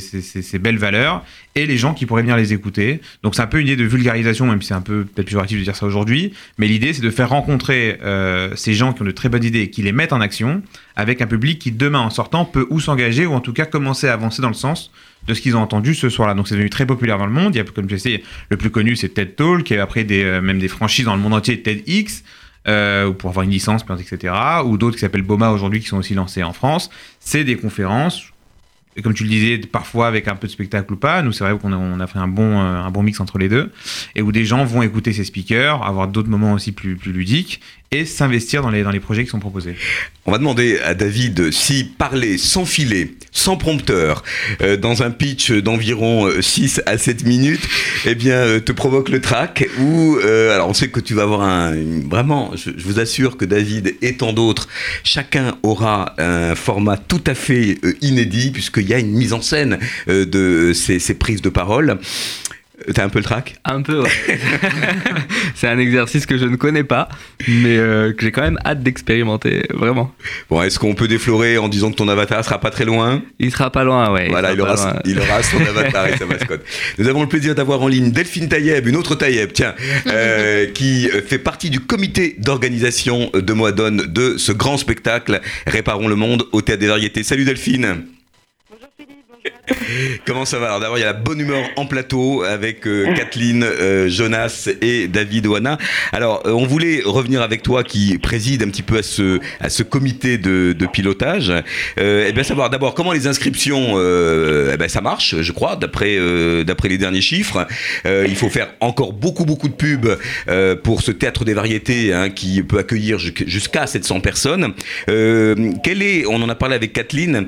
belles valeurs, et les gens qui pourraient venir les écouter. Donc c'est un peu une idée de vulgarisation, même si c'est un peu peut-être péjoratif de dire ça aujourd'hui. Mais l'idée c'est de faire rencontrer euh, ces gens qui ont de très bonnes idées et qui les mettent en action avec un public qui demain en sortant peut ou s'engager ou en tout cas commencer à avancer dans le sens de ce qu'ils ont entendu ce soir-là. Donc c'est devenu très populaire dans le monde. Il y a, comme je sais, le plus connu c'est TED Talk, et après des, euh, même des franchises dans le monde entier, TEDx euh, pour avoir une licence, etc. Ou d'autres qui s'appellent BOMA aujourd'hui qui sont aussi lancés en France. C'est des conférences. Et comme tu le disais, parfois avec un peu de spectacle ou pas, nous c'est vrai qu'on a, a fait un bon, euh, un bon mix entre les deux, et où des gens vont écouter ces speakers, avoir d'autres moments aussi plus, plus ludiques, s'investir dans les, dans les projets qui sont proposés. On va demander à David si parler sans filet, sans prompteur, euh, dans un pitch d'environ 6 à 7 minutes, eh bien, euh, te provoque le trac. Ou, euh, alors on sait que tu vas avoir un. vraiment, je, vous assure que David et tant d'autres, chacun aura un format tout à fait euh, inédit, puisqu'il y a une mise en scène euh, de ces prises de parole. Euh, T'as un peu le trac? Un peu, ouais. c'est un exercice que je ne connais pas, mais euh, que j'ai quand même hâte d'expérimenter, vraiment. Bon, est-ce qu'on peut déflorer en disant que ton avatar sera pas très loin? Il sera pas loin, ouais. Voilà, il aura, pas loin. il aura son avatar et sa mascotte. Nous avons le plaisir d'avoir en ligne Delphine Taïeb, une autre Taïeb, tiens, euh, qui fait partie du comité d'organisation de Moadone de ce grand spectacle Réparons le monde au Théâtre des Variétés. Salut Delphine Comment ça va? Alors d'abord, il y a la bonne humeur en plateau avec euh, Kathleen, euh, Jonas et David Oana. Alors, euh, on voulait revenir avec toi qui préside un petit peu à ce, à ce comité de, de pilotage. Et bien savoir d'abord comment les inscriptions, eh ben, ça marche, je crois, d'après d'après les derniers chiffres. Il faut faire encore beaucoup beaucoup de pubs pour ce théâtre des variétés hein, qui peut accueillir jusqu'- jusqu'à 700 personnes. Quel est, on en a parlé avec Kathleen,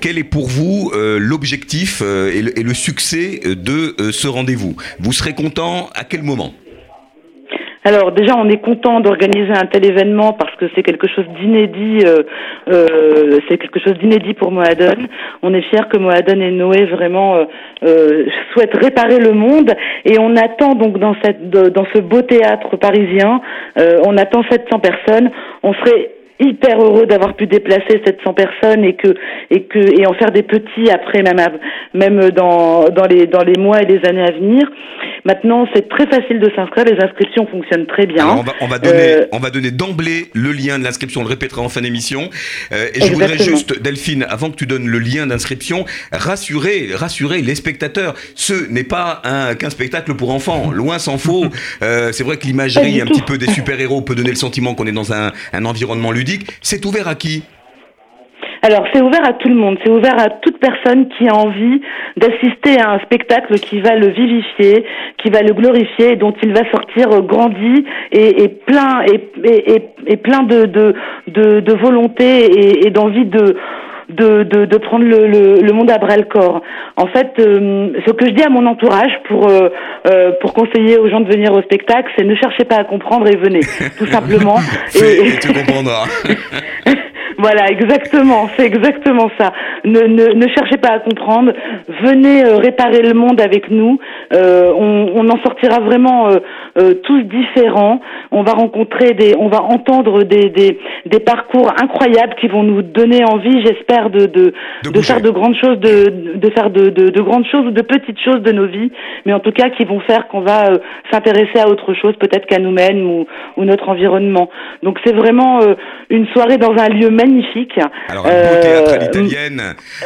quel est pour vous l'objectif euh, et, le, succès de euh, ce rendez-vous Vous serez content à quel moment? Alors déjà, on est content d'organiser un tel événement parce que c'est quelque chose d'inédit. euh, euh, c'est quelque chose d'inédit pour Moadone. On est fiers que Moadone et Noé vraiment euh, euh, souhaitent réparer le monde et on attend donc dans dans ce beau théâtre parisien, euh, on attend 700 personnes. On serait hyper heureux d'avoir pu déplacer 700 personnes et que et que et en faire des petits après même même dans dans les dans les mois et les années à venir. Maintenant, c'est très facile de s'inscrire, les inscriptions fonctionnent très bien. Alors, on va, on va donner, Euh, on va donner d'emblée le lien de l'inscription. On le répétera en fin d'émission. Euh, et je voudrais juste, Delphine, avant que tu donnes le lien d'inscription, rassurer, rassurer les spectateurs. Ce n'est pas un qu'un spectacle pour enfants. Loin s'en faut. Euh, c'est vrai que l'imagerie, un tout. petit peu des super-héros, peut donner le sentiment qu'on est dans un, un environnement ludique. C'est ouvert à qui? Alors, c'est ouvert à tout le monde, c'est ouvert à toute personne qui a envie d'assister à un spectacle qui va le vivifier, qui va le glorifier, dont il va sortir grandi et, plein et, plein de, volonté et d'envie de de, de, de prendre le, le, le monde à bras le corps. En fait, euh, ce que je dis à mon entourage pour euh, euh, pour conseiller aux gens de venir au spectacle, c'est ne cherchez pas à comprendre et venez, tout simplement. Fais et tu comprendras. Voilà, exactement, c'est exactement ça. Ne, ne, ne cherchez pas à comprendre, venez euh, réparer le monde avec nous. Euh, on, on en sortira vraiment euh, euh, tous différents. On va rencontrer des, on va entendre des, des, des parcours incroyables qui vont nous donner envie, j'espère, de, de, De faire de grandes choses, de, de faire de, de, de grandes choses ou de petites choses de nos vies, mais en tout cas qui vont faire qu'on va euh, s'intéresser à autre chose, peut-être qu'à nous-mêmes ou, ou notre environnement. Donc c'est vraiment une soirée dans un lieu magnifique. Alors, un beau Euh, théâtre à l'italienne,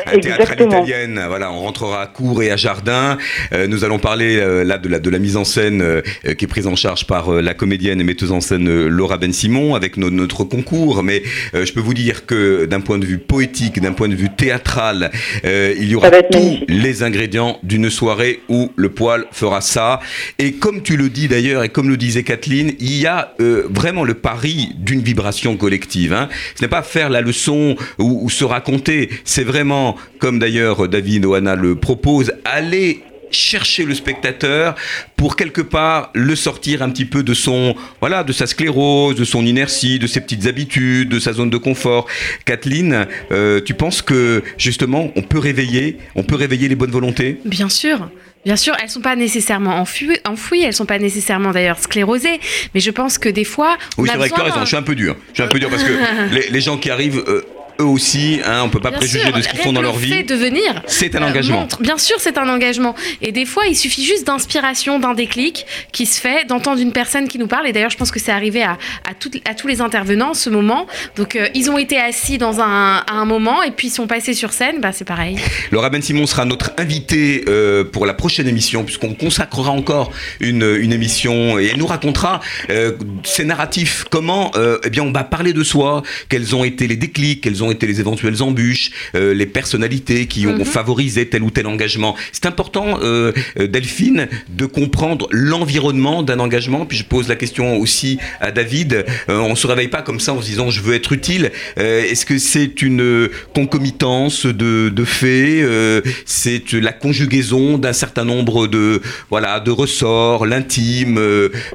un théâtre à l'italienne, voilà, on rentrera à cours et à jardin. Euh, nous allons parler euh, là de la, de la mise en scène euh, euh, qui est prise en charge par euh, la comédienne et metteuse en scène euh, Laura Ben Simon avec no- notre concours. Mais euh, je peux vous dire que d'un point de vue poétique, d'un point de vue théâtral, euh, il y aura tous magnifique. les ingrédients d'une soirée où le poil fera ça. Et comme tu le dis d'ailleurs, et comme le disait Kathleen, il y a euh, vraiment le pari d'une vibration collective. Hein. Ce n'est pas faire la leçon ou, se raconter, c'est vraiment, comme d'ailleurs David Oana le propose, aller chercher le spectateur pour quelque part le sortir un petit peu de son voilà de sa sclérose de son inertie de ses petites habitudes de sa zone de confort. Kathleen euh, tu penses que justement on peut réveiller on peut réveiller les bonnes volontés? Bien sûr. Bien sûr, elles sont pas nécessairement enfouies, enfouies elles sont pas nécessairement d'ailleurs sclérosées, mais je pense que des fois. Oui, c'est vrai que raison, je suis un peu dur. Je suis un peu dur parce que les, les gens qui arrivent. Euh, eux aussi, hein, on peut pas préjuger de ce qu'ils font dans leur vie. de venir, c'est un engagement. bien sûr, c'est un engagement. Et des fois, il suffit juste d'inspiration, d'un déclic qui se fait, d'entendre une personne qui nous parle. Et d'ailleurs, je pense que c'est arrivé à, à, à, tous les intervenants ce moment. Donc, euh, ils ont été assis dans un, à un moment et puis ils sont passés sur scène. Bah, c'est pareil. Laura Ben Simon sera notre invitée euh, pour la prochaine émission, puisqu'on consacrera encore une, une, émission et elle nous racontera euh, ces narratifs. Comment, eh bien, on va parler de soi, quels ont été les déclics, quels ont ont été les éventuelles embûches, euh, les personnalités qui ont mhm. favorisé tel ou tel engagement. C'est important, euh, euh, Delphine, de comprendre l'environnement d'un engagement. Puis je pose la question aussi à David. on se réveille pas comme ça en se disant je veux être utile. Est-ce que c'est une concomitance de, de faits C'est la conjugaison d'un certain nombre de voilà de ressorts, l'intime,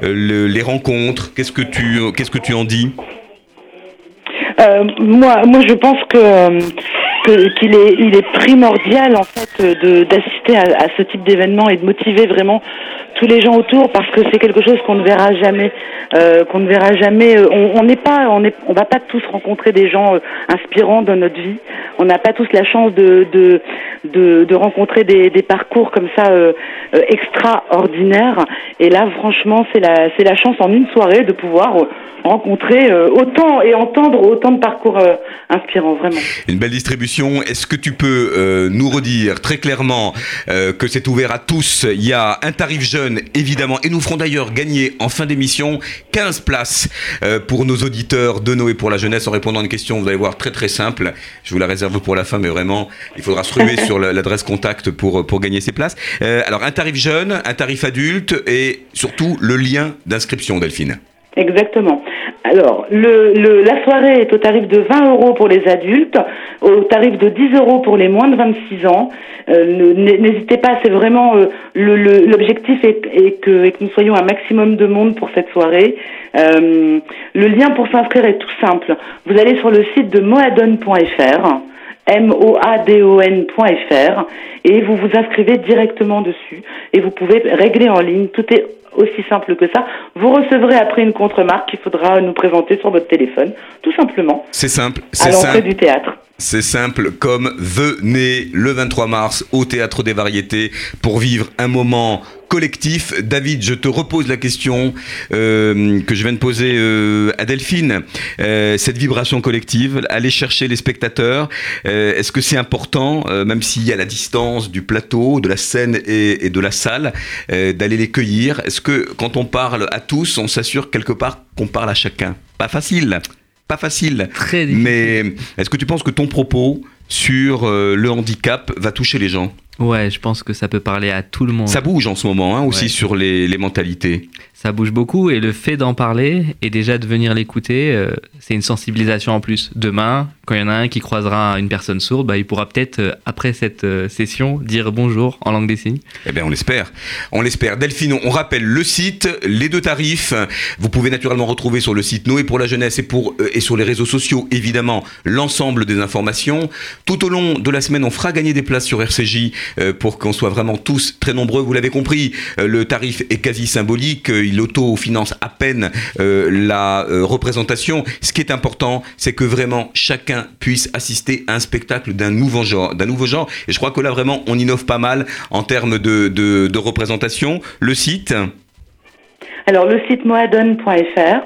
les rencontres? Qu'est-ce que tu qu'est-ce que tu en dis? Euh, moi, moi, je pense que qu'il est, il est primordial en fait d'assister à, ce type d'événement et de motiver vraiment tous les gens autour parce que c'est quelque chose qu'on ne verra jamais, euh, qu'on ne verra jamais. Euh, on n'est pas, on va pas tous rencontrer des gens euh, inspirants dans notre vie. On n'a pas tous la chance de de de, rencontrer des, des parcours comme ça euh, euh extraordinaires. Et là, franchement, c'est la c'est la chance en une soirée de pouvoir rencontrer autant et entendre autant de parcours inspirants, vraiment. Une belle distribution. Est-ce que tu peux nous redire très clairement que c'est ouvert à tous? Il y a un tarif jeune évidemment. Et nous ferons d'ailleurs gagner en fin d'émission 15 places euh, pour nos auditeurs de Noé pour la jeunesse en répondant à une question, vous allez voir, très très simple. Je vous la réserve pour la fin, mais vraiment, il faudra se ruer sur l'adresse contact pour, pour gagner ces places. Euh, alors, un tarif jeune, un tarif adulte et surtout le lien d'inscription, Delphine. Exactement. Alors, le, le, la soirée est au tarif de 20 euros pour les adultes, au tarif de 10 euros pour les moins de 26 ans. Euh, N'hésitez pas, c'est vraiment euh, l'objectif est, est, que, est, que, nous soyons un maximum de monde pour cette soirée. Euh, le lien pour s'inscrire est tout simple. Vous allez sur le site de moadon.fr M-O-A-D-O-N.fr et vous vous inscrivez directement dessus et vous pouvez régler en ligne. Tout est aussi simple que ça. Vous recevrez après une contre-marque qu'il faudra nous présenter sur votre téléphone, tout simplement. C'est simple. À l'entrée du théâtre. C'est simple comme venez le 23 mars au Théâtre des Variétés pour vivre un moment collectif. David, je te repose la question euh, que je viens de poser euh, à Delphine. Euh, cette vibration collective, aller chercher les spectateurs, est-ce que c'est important, même s'il y a la distance du plateau, de la scène et, et de la salle, d'aller les cueillir? Est-ce que quand on parle à tous, on s'assure quelque part qu'on parle à chacun? Pas facile pas facile. Très Mais est-ce que tu penses que ton propos sur euh, le handicap va toucher les gens Ouais, je pense que ça peut parler à tout le monde. Ça bouge en ce moment hein, aussi ouais. sur les, les, mentalités. Ça bouge beaucoup et le fait d'en parler et déjà de venir l'écouter, euh, c'est une sensibilisation en plus. Demain, quand il y en a un qui croisera une personne sourde, bah, il pourra peut-être, euh, après cette euh, session, dire bonjour en langue des signes. Eh bien, on l'espère. On l'espère. Delphine, on rappelle le site, les deux tarifs. Vous pouvez naturellement retrouver sur le site Noé pour la jeunesse et, pour, et sur les réseaux sociaux, évidemment, l'ensemble des informations. Tout au long de la semaine, on fera gagner des places sur RCJ euh, pour qu'on soit vraiment tous très nombreux. Vous l'avez compris, euh, le tarif est quasi symbolique. Il auto-finance à peine la représentation. Ce qui est important, c'est que vraiment chacun puisse assister à un spectacle d'un nouveau genre, d'un nouveau genre. Et je crois que là vraiment on innove pas mal en termes de, représentation. Le site. Alors le site moadon.fr.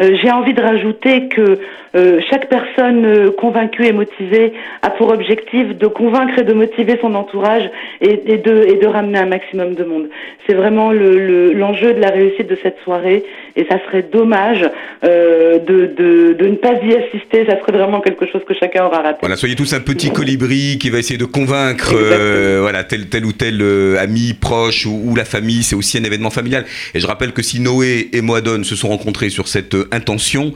Euh, J'ai envie de rajouter que euh, chaque personne euh, convaincue et motivée a pour objectif de convaincre et de motiver son entourage et, et, de, et de ramener un maximum de monde. C'est vraiment l'enjeu le, le, de la réussite de cette soirée et ça serait dommage euh, de, de, de, ne pas y assister. Ça serait vraiment quelque chose que chacun aura raté. Voilà, soyez tous un petit colibri qui va essayer de convaincre euh, voilà, tel, tel ou tel ami proche ou, ou la famille. C'est aussi un événement familial. Et je rappelle que si Noé et Moadone se sont rencontrés sur cette intention,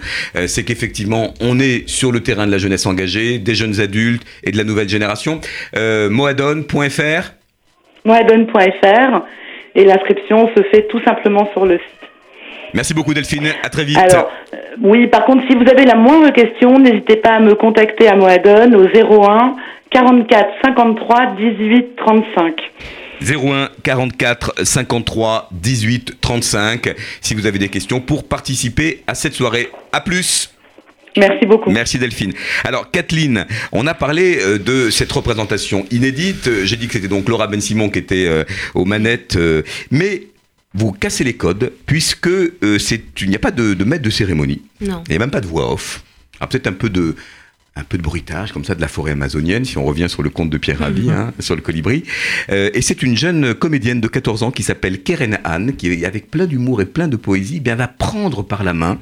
c'est qu'effectivement on est sur le terrain de la jeunesse engagée, des jeunes adultes et de la nouvelle génération. Euh, moadon.fr Moadon.fr et l'inscription se fait tout simplement sur le site. Merci beaucoup Delphine, à très vite. Alors, euh, oui, par contre, si vous avez la moindre question, n'hésitez pas à me contacter à Moadon au 01 44 53 18 35. 01 44 53 18 35 si vous avez des questions pour participer à cette soirée. À plus. Merci beaucoup. Merci Delphine. Alors Kathleen, on a parlé euh, de cette représentation inédite. Euh, J'ai dit que c'était donc Laura Ben Simon qui était euh, aux manettes, mais vous cassez les codes puisque c'est il n'y a pas de, de maître de cérémonie. Non. Il n'y a même pas de voix off. Alors peut-être un peu de un peu de bruitage comme ça de la forêt amazonienne si on revient sur le conte de Pierre Rabhi hein, sur le colibri Euh, et c'est une jeune comédienne de 14 ans qui s'appelle Keren Anne qui avec plein d'humour et plein de poésie eh bien va prendre par la main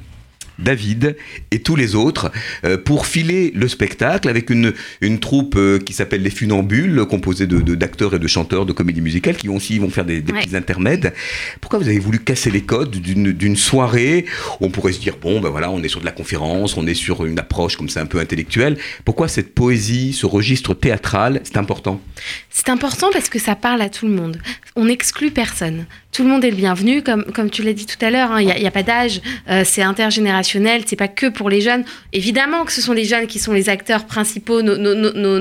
David et tous les autres euh, pour filer le spectacle avec une, une troupe euh, qui s'appelle Les Funambules, composée de, d'acteurs et de chanteurs de comédie musicale qui aussi vont faire des, des Ouais. petits intermèdes. Pourquoi vous avez voulu casser les codes d'une, d'une soirée où on pourrait se dire, bon, ben voilà, on est sur de la conférence, on est sur une approche comme ça un peu intellectuelle. Pourquoi cette poésie, ce registre théâtral, c'est important? C'est important parce que ça parle à tout le monde. On n'exclut personne. Tout le monde est le bienvenu, comme, comme tu l'as dit tout à l'heure. hein, Il n'y a, pas d'âge, euh, c'est intergénérationnel, c'est pas que pour les jeunes. Évidemment que ce sont les jeunes qui sont les acteurs principaux, nos, nos, nos,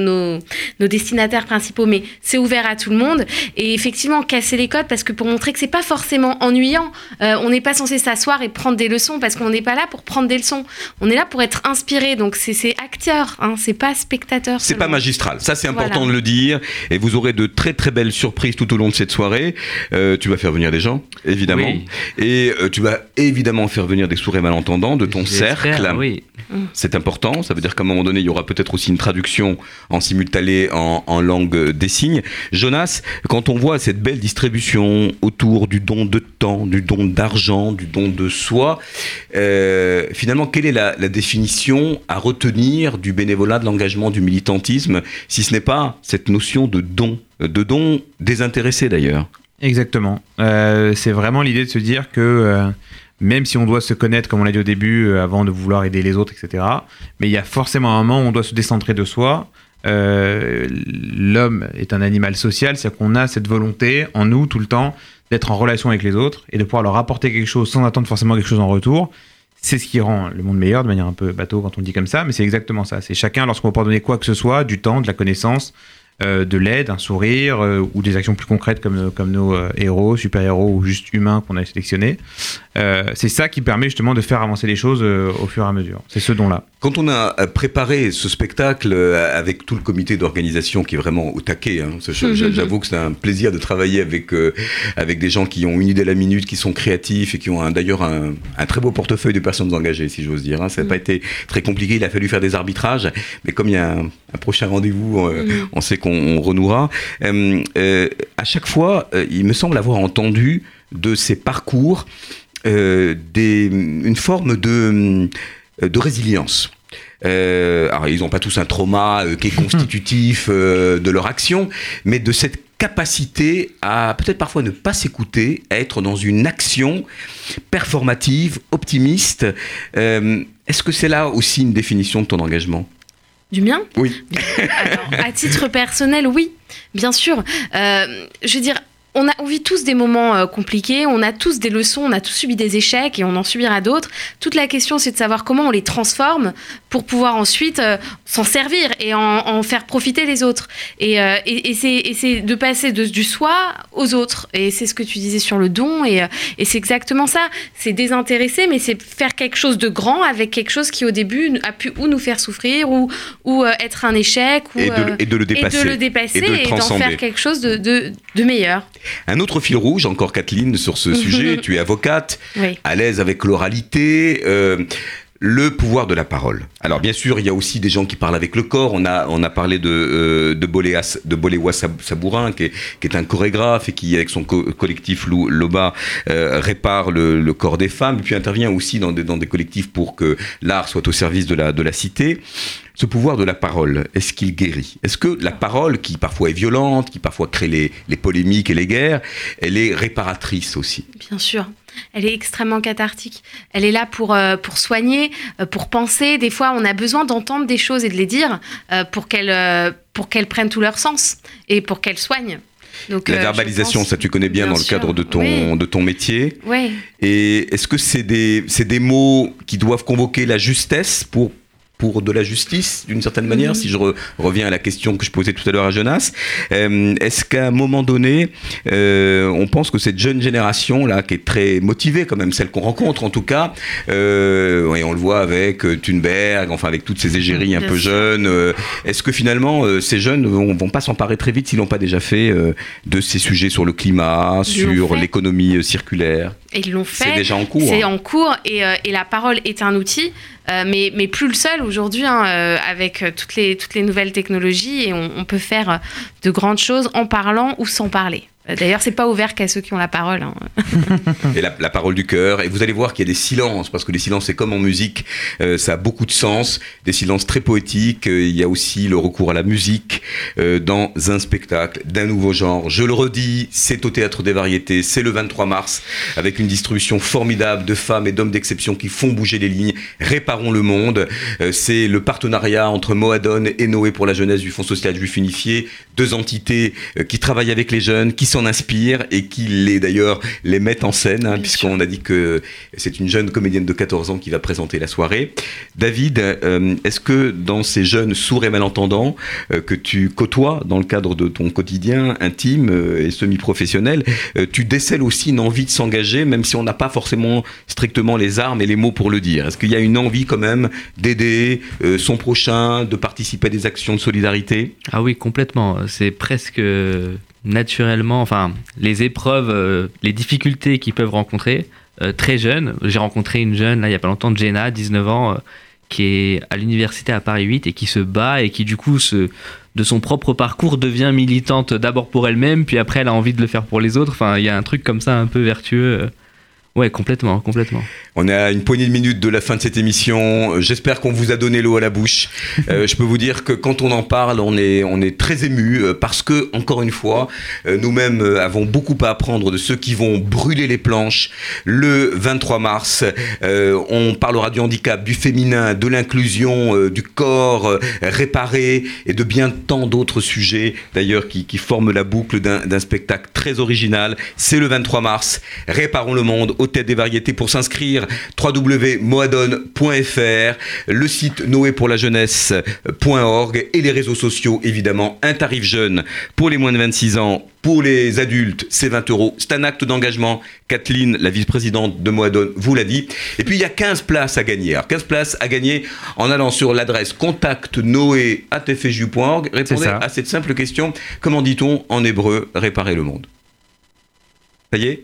nos- destinataires principaux, mais c'est ouvert à tout le monde. Et effectivement, casser les codes parce que pour montrer que c'est pas forcément ennuyant, euh, on n'est pas censé s'asseoir et prendre des leçons parce qu'on n'est pas là pour prendre des leçons. On est là pour être inspiré. Donc c'est acteur, hein, c'est pas spectateur. C'est pas magistral, ça c'est important Voilà. de le dire, et vous aurez de très très belles surprises tout au long de cette soirée. Euh, tu vas faire venir des gens, évidemment, Oui. et euh, tu vas évidemment faire venir des sourds et malentendants de ton cercle. Oui. C'est important, ça veut dire qu'à un moment donné, il y aura peut-être aussi une traduction en simultané en, en langue des signes. Jonas, quand on voit cette belle distribution autour du don de temps, du don d'argent, du don de soi, euh, finalement, quelle est la, la définition à retenir du bénévolat, de l'engagement, du militantisme, si ce n'est pas cette notion de don, de don désintéressé d'ailleurs Exactement. Euh, c'est vraiment l'idée de se dire que euh, même si on doit se connaître, comme on l'a dit au début, euh, avant de vouloir aider les autres, etc., mais il y a forcément un moment où on doit se décentrer de soi. L'homme est un animal social, c'est qu'on a cette volonté en nous tout le temps d'être en relation avec les autres et de pouvoir leur apporter quelque chose sans attendre forcément quelque chose en retour. C'est ce qui rend le monde meilleur de manière un peu bateau quand on dit comme ça, mais c'est exactement ça. C'est chacun, lorsqu'on va pouvoir donner quoi que ce soit, du temps, de la connaissance, de l'aide, un sourire euh, ou des actions plus concrètes comme, comme nos euh, héros, super-héros ou juste humains qu'on a sélectionnés. Euh, c'est ça qui permet justement de faire avancer les choses euh, au fur et à mesure. C'est ce don-là. Quand on a euh, préparé ce spectacle euh, avec tout le comité d'organisation qui est vraiment au taquet, hein, j'avoue que c'est un plaisir de travailler avec, euh, avec des gens qui ont une idée à la minute, qui sont créatifs et qui ont d'ailleurs un, un très beau portefeuille de personnes engagées, si j'ose dire. hein. Ça n'a pas été très compliqué, il a fallu faire des arbitrages, mais comme il y a un, un prochain rendez-vous, euh, on sait qu'on on renouera. Euh, euh, à chaque fois, euh, il me semble avoir entendu de ces parcours euh, des, une forme de, de résilience. Euh, alors, ils n'ont pas tous un trauma euh, qui est constitutif euh, de leur action, mais de cette capacité à peut-être parfois ne pas s'écouter, à être dans une action performative, optimiste. Euh, Est-ce que c'est là aussi une définition de ton engagement? Du mien Oui. Alors, à titre personnel, oui, bien sûr. Euh, je veux dire, on, a, on vit tous des moments euh, compliqués, on a tous des leçons, on a tous subi des échecs et on en subira d'autres. Toute la question, c'est de savoir comment on les transforme pour pouvoir ensuite euh, s'en servir et en, en faire profiter les autres. Et, euh, et, et c'est- de passer de, du soi aux autres. Et c'est ce que tu disais sur le don. Et, euh, et c'est exactement ça. C'est désintéressé, mais c'est faire quelque chose de grand avec quelque chose qui, au début, a pu ou nous faire souffrir ou, ou être un échec. Ou, et de, le- et de le dépasser et de le dépasser et d'en faire quelque chose de meilleur. Un autre fil rouge, encore Kathleen, sur ce sujet, tu es avocate, Oui. à l'aise avec l'oralité. euh, le pouvoir de la parole. Alors bien sûr, il y a aussi des gens qui parlent avec le corps. On a, on a parlé de, euh, de, de Boléwa Sab- Sabourin, qui est, qui est un chorégraphe et qui, avec son co- collectif Lou- Loba, euh, répare le, le corps des femmes, et puis intervient aussi dans des, dans des collectifs pour que l'art soit au service de la, de la cité. Ce pouvoir de la parole, est-ce qu'il guérit? Est-ce que la parole, qui parfois est violente, qui parfois crée les, les polémiques et les guerres, elle est réparatrice aussi? Bien sûr. Elle est extrêmement cathartique. Elle est là pour, euh, pour soigner, euh, pour penser. Des fois, on a besoin d'entendre des choses et de les dire euh, pour qu'elles pour qu'elles prennent tout leur sens et pour qu'elles soignent. Donc, La verbalisation, pense- ça tu connais bien, Bien dans le cadre de ton, Oui. de ton métier. Ouais. Et est-ce que c'est des, c'est des mots qui doivent convoquer la justesse pour pour de la justice, d'une certaine manière, si je re- reviens à la question que je posais tout à l'heure à Jonas. Euh, Est-ce qu'à un moment donné, euh, on pense que cette jeune génération-là, qui est très motivée quand même, celle qu'on rencontre en tout cas, euh, et on le voit avec Thunberg, enfin avec toutes ces égéries un Bien peu sûr. jeunes, est-ce que finalement ces jeunes vont, vont pas s'emparer très vite s'ils n'ont pas déjà fait de ces sujets sur le climat, Ils sur l'économie circulaire? Et ils l'ont fait. C'est déjà en cours. C'est hein. en cours et, et la parole est un outil, euh, mais, mais plus le seul aujourd'hui, hein, euh, avec euh, toutes les, toutes les nouvelles technologies, et on, on peut faire de grandes choses en parlant ou sans parler. Euh, D'ailleurs, c'est pas ouvert qu'à ceux qui ont la parole. hein. et la, la parole du cœur. Et vous allez voir qu'il y a des silences, parce que les silences, c'est comme en musique, euh, ça a beaucoup de sens, des silences très poétiques. Euh, il y a aussi le recours à la musique euh, dans un spectacle d'un nouveau genre. Je le redis, c'est au Théâtre des Variétés, c'est le 23 mars, avec une distribution formidable de femmes et d'hommes d'exception qui font bouger les lignes. Réparons le monde. Euh, c'est le partenariat entre Moadon et Noé pour la jeunesse du Fonds social juif unifié, deux entités euh, qui travaillent avec les jeunes, qui s'en inspirent et qui les d'ailleurs les mettent en scène, hein, puisqu'on a dit que c'est une jeune comédienne de 14 ans qui va présenter la soirée. David, euh, est-ce que dans ces jeunes sourds et malentendants euh, que tu côtoies dans le cadre de ton quotidien intime euh, et semi-professionnel, euh, tu décèles aussi une envie de s'engager, même si on n'a pas forcément strictement les armes et les mots pour le dire? Est-ce qu'il y a une envie quand même d'aider euh, son prochain, de participer à des actions de solidarité? Ah oui, complètement. C'est presque naturellement, enfin, les épreuves, euh, les difficultés qu'ils peuvent rencontrer. euh, très jeunes, j'ai rencontré une jeune, là, il y a pas longtemps, Jenna, 19 ans, euh, qui est à l'université à Paris 8 et qui se bat et qui, du coup, se, de son propre parcours, devient militante d'abord pour elle-même, puis après, elle a envie de le faire pour les autres. Enfin, il y a un truc comme ça un peu vertueux. Ouais, complètement, complètement. On est à une poignée de minutes de la fin de cette émission. J'espère qu'on vous a donné l'eau à la bouche. Euh, je peux vous dire que quand on en parle, on est, on est très ému euh, parce que, encore une fois, euh, nous-mêmes avons beaucoup à apprendre de ceux qui vont brûler les planches le 23 mars. Euh, on parlera du handicap, du féminin, de l'inclusion, euh, du corps réparé et de bien tant d'autres sujets, d'ailleurs, qui, qui forment la boucle d'un d'un spectacle très original. C'est le 23 mars. Réparons le monde au Tête des Variétés. Pour s'inscrire, www.moadon.fr, le site noépourlajeunesse.org et les réseaux sociaux, évidemment. Un tarif jeune pour les moins de 26 ans. Pour les adultes, c'est 20 euros. C'est un acte d'engagement. Kathleen, la vice-présidente de Moadon, vous l'a dit. Et puis, il y a 15 places à gagner. Alors, 15 places à gagner en allant sur l'adresse contactnoé.fju.org. Répondez à cette simple question. Comment dit-on en hébreu réparer le monde? Ça y est?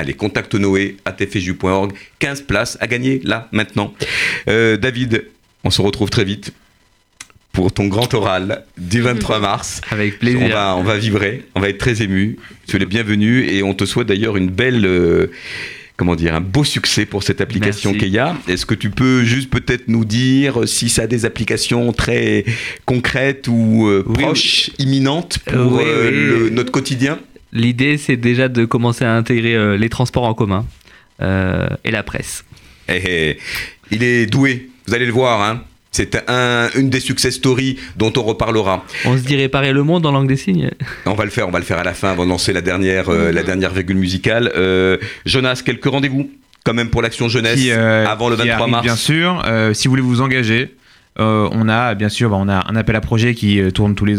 Allez, contacte Noé à tfju.org. 15 places à gagner là, maintenant. Euh, David, on se retrouve très vite pour ton grand oral du 23 mars. Avec On plaisir. va, on va vibrer, on va être très ému. Tu es le bienvenu et on te souhaite d'ailleurs une belle. euh, Comment dire, un beau succès pour cette application. Keia. Est-ce que tu peux juste peut-être nous dire si ça a des applications très concrètes ou euh, Oui, proches, imminentes pour oui, euh, oui. le- notre quotidien? L'idée, c'est déjà de commencer à intégrer euh, les transports en commun euh, et la presse. Eh, eh, il est doué, vous allez le voir. Hein. C'est un, une des success stories dont on reparlera. On se dit réparer le monde en langue des signes On va le faire, on va le faire à la fin avant de lancer la dernière, euh, la dernière virgule musicale. Euh, Jonas, quelques rendez-vous quand même pour l'action jeunesse qui, euh, avant le qui 23 arrive, mars. Bien sûr, Euh, si vous voulez vous engager, euh, on a bien sûr bah, un appel à projet qui euh, tourne tous les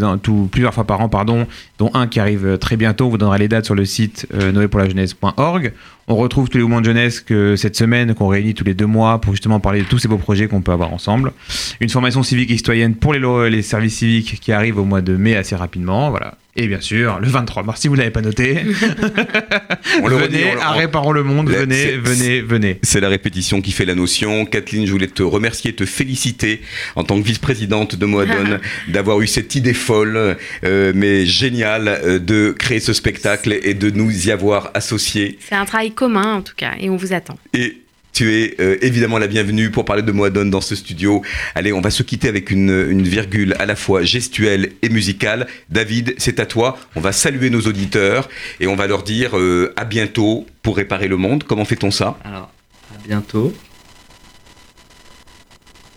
plusieurs fois par an, pardon, dont un qui arrive euh, très bientôt. On vous donnera les dates sur le site euh, noépourlajeunesse.org. On retrouve tous les mouvements de jeunesse que cette semaine qu'on réunit tous les deux mois pour justement parler de tous ces beaux projets qu'on peut avoir ensemble. Une formation civique et citoyenne pour les, services civiques qui arrive au mois de mai assez rapidement. Voilà. Et bien sûr, le 23 mars, si vous ne l'avez pas noté, On le redit, venez on le- à Réparons le Monde, venez, venez, venez. C'est la répétition qui fait la notion. Kathleen, je voulais te remercier, te féliciter en tant que vice-présidente de Moadon d'avoir eu cette idée folle, euh, mais géniale, euh, de créer ce spectacle et de nous y avoir associés. C'est un travail commun en tout cas, et on vous attend. Et tu es euh, évidemment la bienvenue pour parler de Moadon dans ce studio. Allez, on va se quitter avec une, une virgule à la fois gestuelle et musicale. David, c'est à toi. On va saluer nos auditeurs et on va leur dire euh, à bientôt pour réparer le monde. Comment fait-on ça? Alors, à bientôt.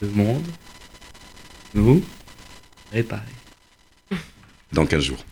Le monde nous réparer. dans 15 jours